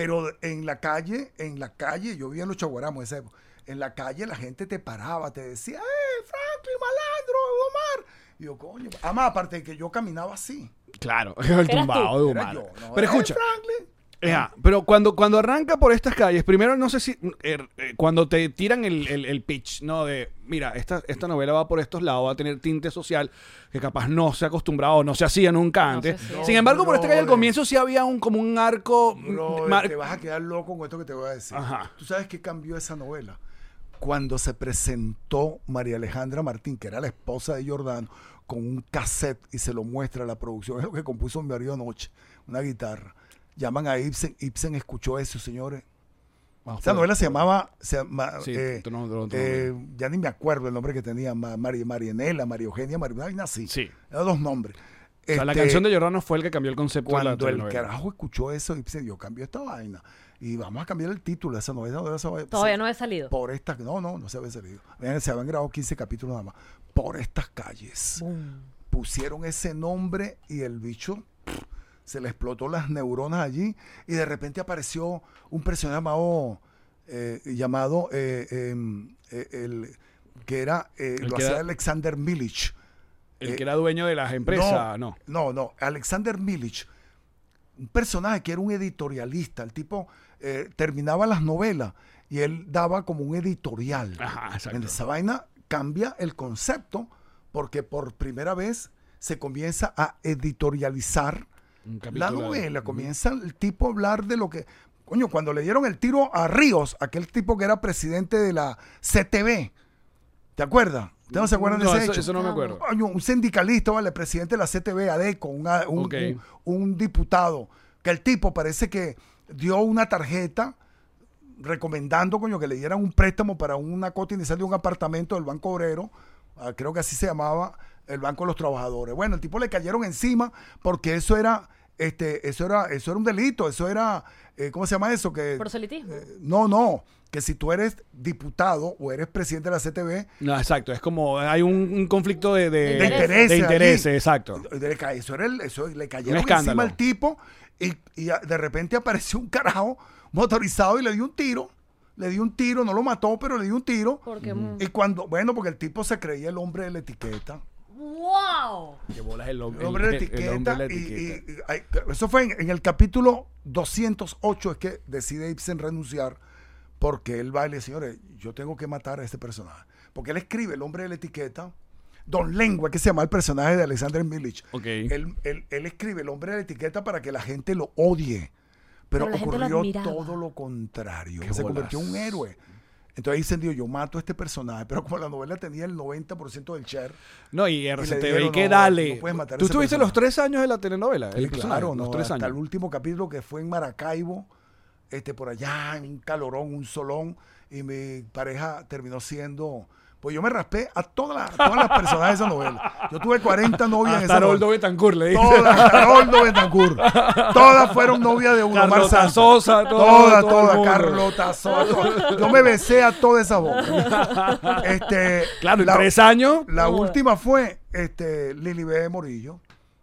Pero en la calle, en la calle, yo vivía en los chaguaramos, época, en la calle la gente te paraba, te decía, ¡eh, Franklin, malandro, Omar! Y yo, coño, además, aparte de que yo caminaba así. Claro, el tumbado de Omar. yo, ¿no? Pero "Eh, escucha, Franklin. Ejá, pero cuando, cuando arranca por estas calles, primero no sé si eh, eh, cuando te tiran el, el- el pitch, ¿no? De, mira, esta, esta novela va por estos lados, va a tener tinte social que capaz no se ha acostumbrado, no se hacía nunca No antes. Sin embargo, por esta calle al comienzo sí había un como un arco. Bro, mar- te vas a quedar loco con esto que te voy a decir. Ajá. ¿Tú sabes qué cambió esa novela? Cuando se presentó María Alejandra Martín, que era la esposa de Jordano, con un cassette y se lo muestra a la producción. Es lo que compuso mi marido anoche, una guitarra. Llaman a Ibsen. Ibsen escuchó eso, señores. Ah, Esa novela se llamaba, se llama, Sí, eh, eh, ya ni me acuerdo el nombre que tenía, Ma- María Marianela, María Eugenia, María, una vaina así. Sí. Eran dos nombres. O sea, la Este, canción de Jordano fue el que cambió el concepto de la cuando el carajo escuchó eso, Ibsen, yo cambio esta vaina. Y vamos a cambiar el título de esa novela. se Todavía se- no he salido. Por estas, no, no, no se había salido. Vean, Se habían grabado 15 capítulos nada más. Por estas calles. Pusieron ese nombre y el bicho se le explotó las neuronas allí y de repente apareció un personaje llamado, eh, llamado eh, em, eh, el, que era, El lo que hacía era- Alexander Milich. El que era dueño de las empresas, no. No, no, Alexander Milich, un personaje que era un editorialista. El tipo terminaba las novelas y él daba como un editorial. Ajá. En esa vaina cambia el concepto porque por primera vez se comienza a editorializar la novela. Comienza el tipo a hablar de lo que. Coño, cuando le dieron el tiro a Ríos, aquel tipo que era presidente de la CTV. ¿Te acuerdas? ¿Ustedes no se acuerdan No, de ese eso, hecho? eso no me acuerdo. Coño, un sindicalista, ¿vale? Presidente de la CTV, ADECO, una- un, un- un diputado, que el tipo parece que dio una tarjeta recomendando, coño, que le dieran un préstamo para una cota inicial de un apartamento del Banco Obrero, ah, creo que así se llamaba, el Banco de los Trabajadores. Bueno, el tipo le cayeron encima porque eso era, este, eso era, eso era un delito, eso era, eh, ¿cómo se llama eso? Que, Proselitismo. eh, no, no, que si tú eres diputado o eres presidente de la CTV, No, exacto. Es como hay un, un conflicto de, de, De intereses de intereses, exacto. Eso era el- eso, le cayeron encima al tipo y, de repente apareció un carajo motorizado y le dio un tiro. Le dio un tiro, no lo mató, pero le dio un tiro. Porque, mm, Y cuando, bueno, porque el tipo se creía el hombre de la etiqueta. ¡Wow! Que bolas el, hom- El hombre de la el- el etiqueta. hombre de la y- y- etiqueta. y- ay, eso fue en, en el capítulo 208 es que decide Ibsen renunciar porque él va y le dice, señores, yo tengo que matar a este personaje. Porque él escribe el hombre de la etiqueta. Don Lengua, que se llama el personaje de Alexander Milich. Ok. Él, él- él escribe el hombre de la etiqueta para que la gente lo odie. Pero, ocurrió todo lo contrario. Se bolas. convirtió en un héroe. Entonces ahí dicen, yo mato a este personaje. Pero como la novela tenía el 90% del share, No, y RCTV, y que no, dale. no puedes matar a ¿Tú estuviste los tres años de la telenovela? El claro, los no, tres hasta años. el último capítulo que fue en Maracaibo, este, por allá, en un calorón, un solón, y mi pareja terminó siendo... Pues yo me raspé a todas las, todas las personas de esa novela. Yo tuve 40 novias en esa Haroldo novela. Betancourt le dice. Todas, Haroldo Betancourt. Todas fueron novias de Uno Carlota Sosa, Todas, todas. Carlota Sosa. Yo me besé a toda esa boca. Este, Claro, en la- tres años. La última fue este, Lili B. Morillo,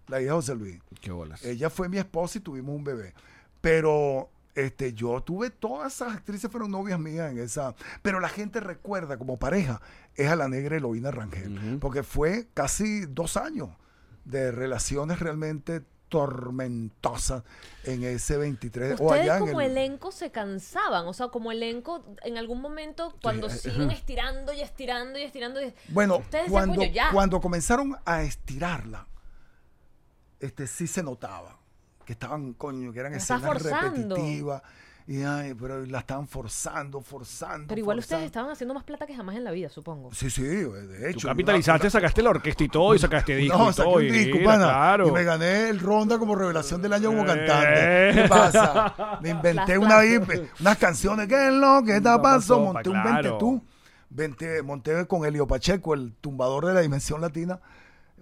la hija de José Luis. Qué bolas. Ella fue mi esposa y tuvimos un bebé. Pero este, yo tuve todas esas actrices fueron novias mías en esa. Pero la gente recuerda como pareja es a la negra Eloína Rangel. Porque fue casi dos años de relaciones realmente tormentosas en ese 23 o Ustedes allá en como el- elenco se cansaban, o sea, como elenco en algún momento cuando eh, siguen estirando y estirando y estirando. y- Bueno, ustedes decían, cuando, cuando comenzaron a estirarla, este sí se notaba que estaban, coño, que eran La está escenas forzando. repetitivas. Y ay, pero la estaban forzando, forzando. Pero igual ustedes estaban haciendo más plata que jamás en la vida, supongo. Sí, sí, de Tú hecho. capitalizaste, una- sacaste la orquesta y todo, y sacaste disco No, y saqué todo. un y disco, mira, pana. Claro. Y me gané el Ronda como revelación del año como Eh. cantante. ¿Qué pasa? Me inventé una, unas canciones. ¿Qué es lo que está pasando? Monté un claro. 20 tú. Vente- monté con Elio Pacheco, el tumbador de la dimensión latina.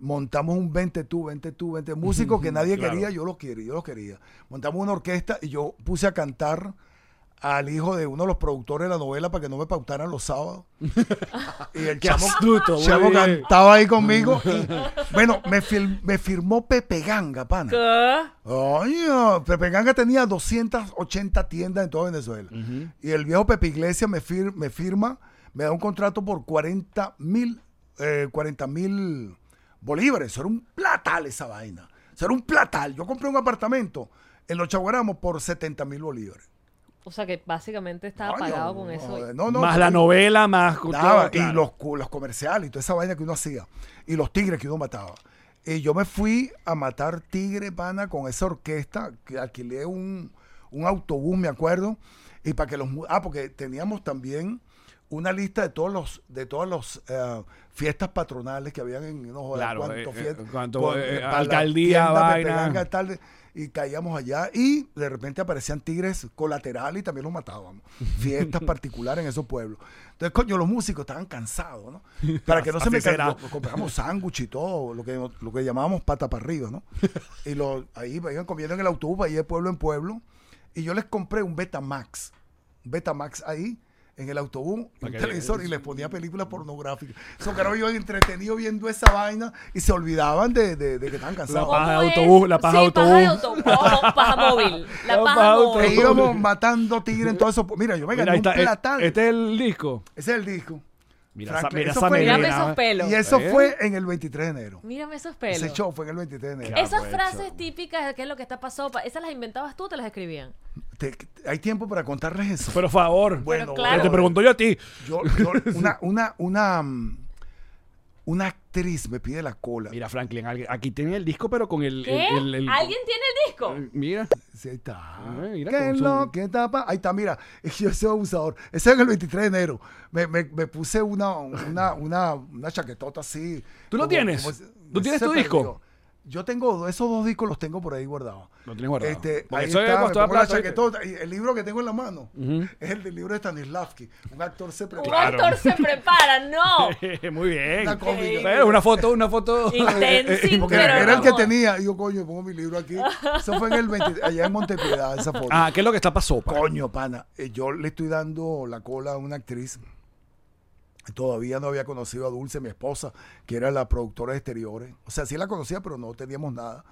Montamos un 20 tú, 20 tú, 20 músicos que nadie Claro. quería, yo los quería, yo los quería. Montamos una orquesta y yo puse a cantar al hijo de uno de los productores de la novela para que no me pautaran los sábados. y el Qué chamo, astuto, cantaba ahí conmigo. y, bueno, me, fil- me firmó Pepe Ganga, pana. ¿Qué? Oye, Pepe Ganga tenía 280 tiendas en toda Venezuela. Y el viejo Pepe Iglesias me, fir- me firma, me da un contrato por 40 mil, 40 mil bolívares. Eso era un platal esa vaina. Eso era un platal. Yo compré un apartamento en Los Chaguaramos por 70 mil bolívares. O sea que básicamente estaba Coño, pagado con eso. no, no, más la novela, más Daba, claro. y los, los comerciales y toda esa vaina que uno hacía. Y los tigres que uno mataba. Y yo me fui a matar tigre, pana, con esa orquesta, que alquilé un, un autobús, me acuerdo. Y para que los... Ah, porque teníamos también una lista de todos los de todas las fiestas patronales que habían en no jodas, Claro, cuánto eh, eh, cuánto, con- eh, alcaldía, vaina. Tal, y caíamos allá y de repente aparecían tigres colaterales y también los matábamos. Fiestas particulares en esos pueblos. Entonces, coño, los músicos estaban cansados, ¿no? Para que no se me será. caiga. Compramos sándwich y todo, lo que, lo que llamábamos pata para arriba, ¿no? Y lo, ahí iban comiendo en el autobús, ahí de pueblo en pueblo. Y yo les compré un Betamax. Betamax ahí en el autobús, un Para que- televisor, y les ponía películas pornográficas. Esos caras iban entretenidos viendo esa vaina y se olvidaban de, de- de que estaban La cansados. paja de autobús, la paja de sí, Paja de autobús. autobús. Ojo, paja móvil. La La paja paja de E móvil. íbamos matando tigres en todo eso. Mira, yo me gané un está, eh, platal. Este es el disco. Ese es el disco. Mira, Franklin, esa, mira eso esa fue- negrera, Mírame esos ¿eh? pelos. Y eso ¿Eh? fue en el 23 de enero. Mírame esos pelos. Ese show fue en el 23 de enero. Qué Esas arrecho. frases típicas de qué es lo que está pasando, ¿esas las inventabas tú o te las escribían? Te- hay tiempo para contarles eso. Pero favor, Bueno, claro. te pregunto yo a ti. Yo, yo- una, una, una, mm, una actriz me pide la cola. Mira, Franklin, alguien- aquí tiene el disco, pero con el. ¿Qué? el- el- el- ¿Alguien tiene el disco? Eh, Mira. Sí, ahí está. Mira ¿Qué con es lo que tapa? Ahí está, mira. Yo soy abusador. Ese es el 23 de enero. Me, me, me puse una, una, una, una chaquetota así. ¿Tú lo tienes? ¿Tú tienes tu disco? perdió. Yo tengo, esos dos discos los tengo por ahí guardados. Lo tienes guardado. Este, ahí eso está, me la pongo la plata, ¿viste? chaquetota. Y el libro que tengo en la mano es el del libro de Stanislavski. Un actor se Un prepara. Claro. actor se prepara, no. Muy bien. Una cómica. Pero una foto, una foto. Intensín, Porque pero era el que tenía. Y yo, coño, pongo mi libro aquí. Eso fue en el 20, allá en Montepiedad, esa foto. Ah, ¿qué es lo que está pasó? pa? Coño, pana, eh, yo le estoy dando la cola a una actriz. Todavía no había conocido a Dulce, mi esposa, que era la productora de exteriores. O sea, sí la conocía, pero no teníamos nada.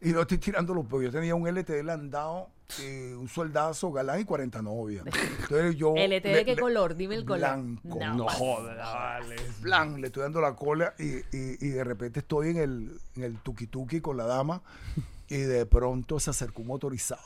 Y lo estoy tirando los porque yo tenía un LTD landado, eh, un soldazo galán y 40 novias. Entonces yo. ¿LTD le- qué le- color? Dime el color. Blanco. No. No jodas, vale. Plan, le estoy dando la cola y, y- y de repente estoy en el, en el tuki tuki con la dama y de pronto se acercó un motorizado.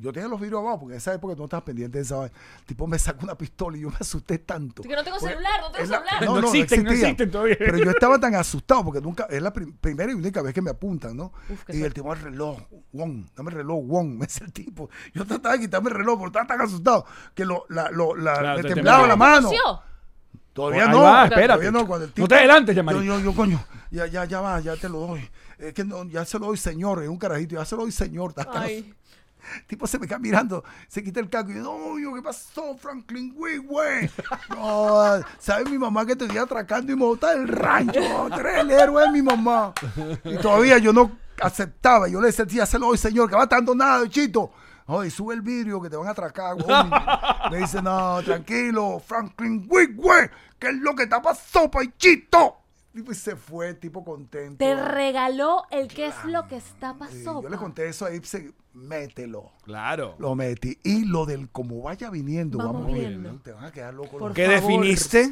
Yo tenía los vidrios abajo porque en esa época tú no estabas pendiente de esa vaina. El tipo me saca una pistola y yo me asusté tanto. Que no tengo Porque celular, no tengo es la- celular. No existen, no existía. existen todavía. Pero yo estaba tan asustado porque nunca, es la prim- primera y única vez que me apuntan, ¿no? Uf, y el tipo, el reloj, Wong, dame el reloj, Wong, me dice el tipo. Yo trataba de quitarme el reloj, pero estaba tan asustado que lo, la, lo, la, Claro, me te temblaba la mano. Todavía no. va. Todavía no, cuando el No tipo- te adelantes, yo, Yamari. yo, yo, coño, ya, ya, ya va, ya te lo doy. Es que no, ya se lo doy, señor, es un carajito, ya se lo doy, señor. Ay. El tipo se me queda mirando, se quita el casco y yo, no, yo, ¿qué pasó, Franklin güey? No, ¿sabes mi mamá que te estoy atracando y me bota del rancho? Tú eres el héroe de mi mamá. Y todavía yo no aceptaba. Yo le decía, ya se lo doy, señor, que va dando nada, chito. Oye, sube el vidrio que te van a atracar, güey. Me dice, no, tranquilo, Franklin güey, ¿qué es lo que te pasó, paichito? Y se fue, tipo contento. Te regaló el qué es lo que está pasando. yo le conté eso a Ipse, mételo. Claro. Lo metí. Y lo del como vaya viniendo, Vamos vamos, viendo. viendo. Te van a quedar loco. Por los- ¿Qué favor. definiste?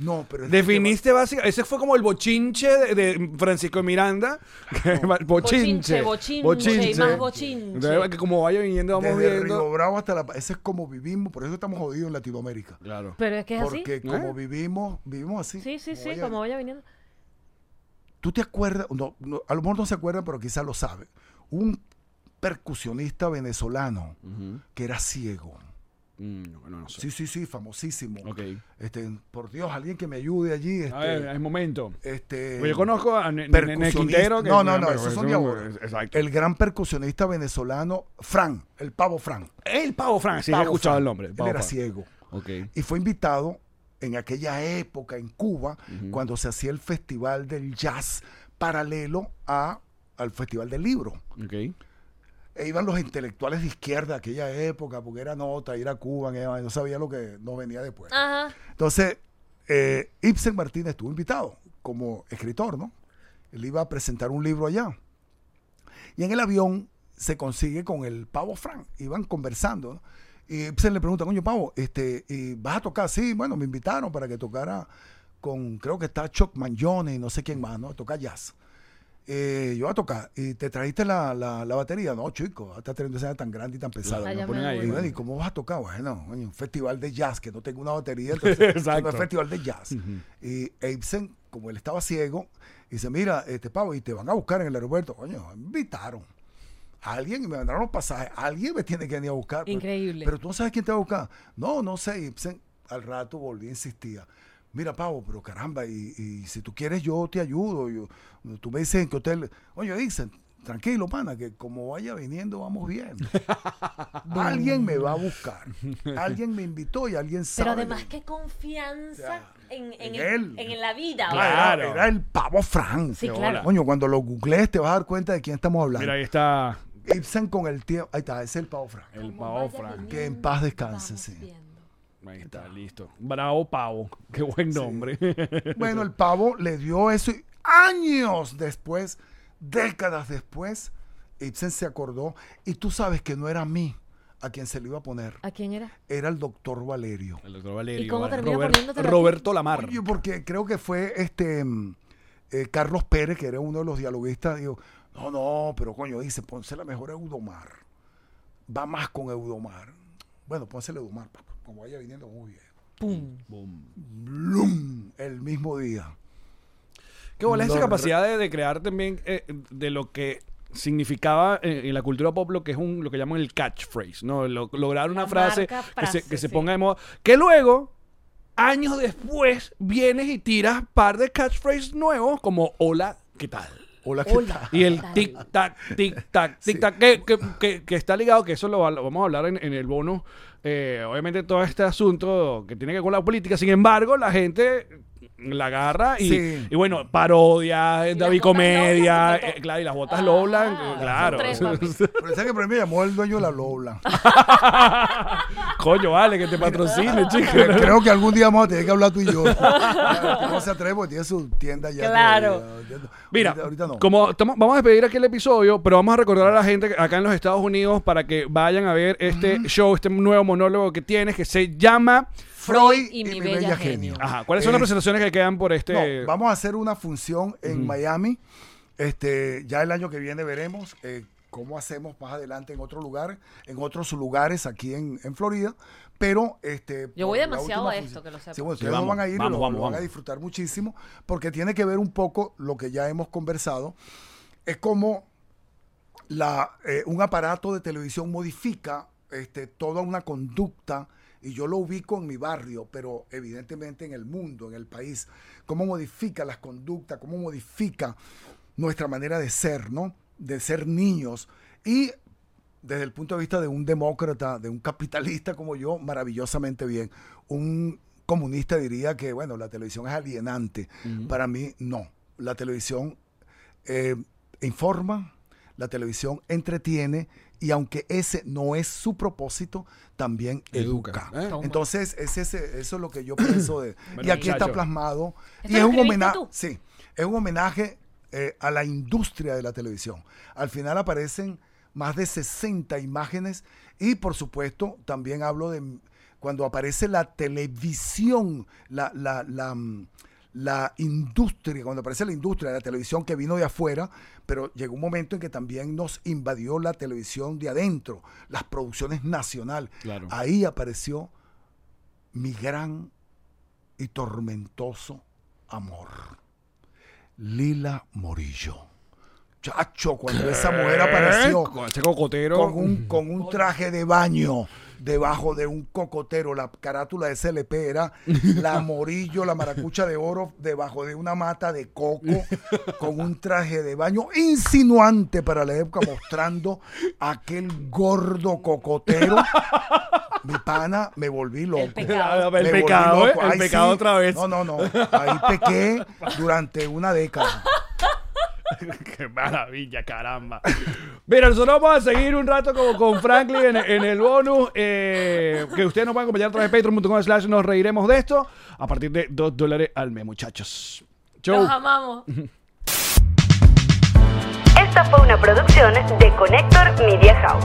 No, pero Definiste básicamente. Ese fue como el bochinche de, de Francisco de Miranda. bochinche. Bochinche, bochinche, y más bochinche. Que como vaya viniendo, vamos desde viendo. Río Bravo hasta la. Ese es como vivimos, por eso estamos jodidos en Latinoamérica. Claro. Pero es que es así. Porque como vivimos, vivimos así. Sí, sí, sí, vaya- como vaya viniendo. ¿Tú te acuerdas? No, no, a lo mejor no se acuerdan, pero quizás lo sabe. Un percusionista venezolano que era ciego. Mm, no, sé. Sí, sí, sí, famosísimo. Este, por Dios, alguien que me ayude allí. Este, A ver, es momento. este, Pues yo conozco a Ne- Nene Quintero. que- no, no, no, esos son de ahora. Exacto. El gran percusionista venezolano, Fran, el pavo Fran. El Pavo Frank, sí, he escuchado Fran. el nombre. Él era ciego. Ok. Y fue invitado en aquella época en Cuba, cuando se hacía el Festival del Jazz paralelo a, al Festival del Libro. E iban los intelectuales de izquierda de aquella época, porque era nota ir a Cuba, no sabía lo que nos venía después. Ajá. Entonces, eh, Ibsen Martínez estuvo invitado como escritor, ¿no? Él iba a presentar un libro allá. Y en el avión se consigue con el Pavo Frank. Iban conversando, ¿no? Y Ibsen le pregunta, coño, Pavo, este, ¿y ¿vas a tocar? Sí, bueno, me invitaron para que tocara con, creo que está Chuck Mangione y no sé quién más, ¿no? Toca jazz. Eh, yo voy a tocar. ¿Y te trajiste la, la- la batería? No, chico, hasta trayendo esa tan grande y tan pesada. Claro, ponen ahí. Y, bueno, ¿y cómo vas a tocar? Bueno, coño, un festival de jazz, que no tengo una batería, entonces no es festival de jazz. Y Ibsen, como él estaba ciego, dice, mira, este pavo, y te van a buscar en el aeropuerto. Coño, me invitaron. Alguien y me mandaron los pasajes. Alguien me tiene que venir a buscar. Pero- Increíble. Pero, tú no sabes quién te va a buscar. No, no sé. Ibsen al rato volví a insistía. Mira, Pavo, pero caramba, y, y si tú quieres yo te ayudo. Yo, tú me dices en qué hotel. Oye, dicen, tranquilo, pana, que como vaya viniendo vamos bien. alguien me va a buscar. Alguien me invitó y alguien sabe. Pero de- además, qué confianza en, en, En el- él. en la vida. Claro. Era, era el Pavo Frank. Sí, claro. Coño, cuando lo googlees te vas a dar cuenta de quién estamos hablando. Mira, ahí está Ibsen con el tiempo. Ahí está, ese es el Pavo Frank. el vaya Frank. Que en paz descanse, sí. viendo. Ahí está, listo. Bravo Pavo. Qué buen nombre. Bueno, el pavo le dio eso y años después, décadas después, Ibsen se acordó y tú sabes que no era a mí a quien se le iba a poner, ¿A quién era? era el doctor Valerio. El doctor Valerio. ¿Y cómo vale. terminó Robert-? Roberto Lamar. Oye, porque creo que fue este mm, eh, Carlos Pérez, que era uno de los dialoguistas, dijo, no, no, pero coño, dice, pónsela mejor Eudomar. Va más con Eudomar. Bueno, pónsela a Eudomar, papá, como vaya viniendo muy bien. ¡Pum! Boom. Blum, el mismo día. Qué bola esa capacidad de, de crear también eh, de lo que significaba en, en la cultura pop lo que es un lo que llaman el catchphrase, ¿no? Lo- lograr una frase, que se, que se sí. ponga de moda. Que luego, años después, vienes y tiras par de catchphrases nuevos como hola, ¿qué tal? Hola, ¿qué Hola. tal? Y el tic-tac, tic-tac, tic-tac, que, que- que- que está ligado, que eso lo, lo vamos a hablar en, en el bono. eh, obviamente todo este asunto que tiene que ver con la política, sin embargo, la gente la agarra y, Sí. y bueno, parodia, ¿Y David botas Comedia, Lowland? eh, claro, y las botas Ah, Lowland, son claro. tres, papi. Pero ¿sabes que me llamó el dueño de la Lobla? Coño, vale, que te patrocine, chico. Creo que algún día vamos a tener que hablar tú y yo. No se atreve porque tiene su tienda ya. Claro. todavía. Mira, Ahorita, ahorita no. como estamos- vamos a despedir aquí el episodio, pero vamos a recordar a la gente que- acá en los Estados Unidos para que vayan a ver este show, este nuevo monólogo que tienes, que se llama... Freud y mi bella genio. Ajá, ¿cuáles son las Eh, presentaciones que quedan por este...? No, vamos a hacer una función en Miami. Este, ya el año que viene veremos eh, cómo hacemos más adelante en otro lugar, en otros lugares aquí en, en Florida. Pero este, Yo voy demasiado a función- esto, que lo sepas. Sí, bueno, Sí, ustedes no vamos, van a ir vamos, lo, vamos, lo van a disfrutar muchísimo, porque tiene que ver un poco lo que ya hemos conversado. Es como la, eh, un aparato de televisión modifica este, toda una conducta y yo lo ubico en mi barrio, pero evidentemente en el mundo, en el país, cómo modifica las conductas, cómo modifica nuestra manera de ser, ¿no? De ser niños. Y desde el punto de vista de un demócrata, de un capitalista como yo, maravillosamente bien. Un comunista diría que, bueno, la televisión es alienante. Para mí, no. La televisión eh, informa, la televisión entretiene y aunque ese no es su propósito, también Educa, educa. ¿eh? Entonces, es ese- eso es lo que yo pienso de... Bueno, y aquí está plasmado. ¿Esto Y es un homenaje... Sí, es un homenaje eh, a la industria de la televisión. Al final aparecen más de 60 imágenes y por supuesto también hablo de cuando aparece la televisión, la, la, la, la industria, cuando aparece la industria de la televisión que vino de afuera, pero llegó un momento en que también nos invadió la televisión de adentro, las producciones nacionales. Claro. Ahí apareció mi gran y tormentoso amor. Lila Morillo. Chacho, cuando esa mujer apareció Con ese cocotero. con un, con un traje de baño debajo de un cocotero. La carátula de CLP era la morillo, la maracucha de oro debajo de una mata de coco con un traje de baño insinuante para la época mostrando aquel gordo cocotero. Mi pana, me volví loco. El pecado. El Me volví pecado, ¿eh? loco. El Ahí pecado sí. otra vez. No, no, no. Ahí pequé durante una década. Qué maravilla, caramba. Mira, nosotros vamos a seguir un rato como con Franklin en, en el bonus. eh, que ustedes nos pueden acompañar a través de patreon.com slash nos reiremos de esto. A partir de 2 dólares al mes, muchachos. Chau. Los amamos. Esta fue una producción de Connector Media House.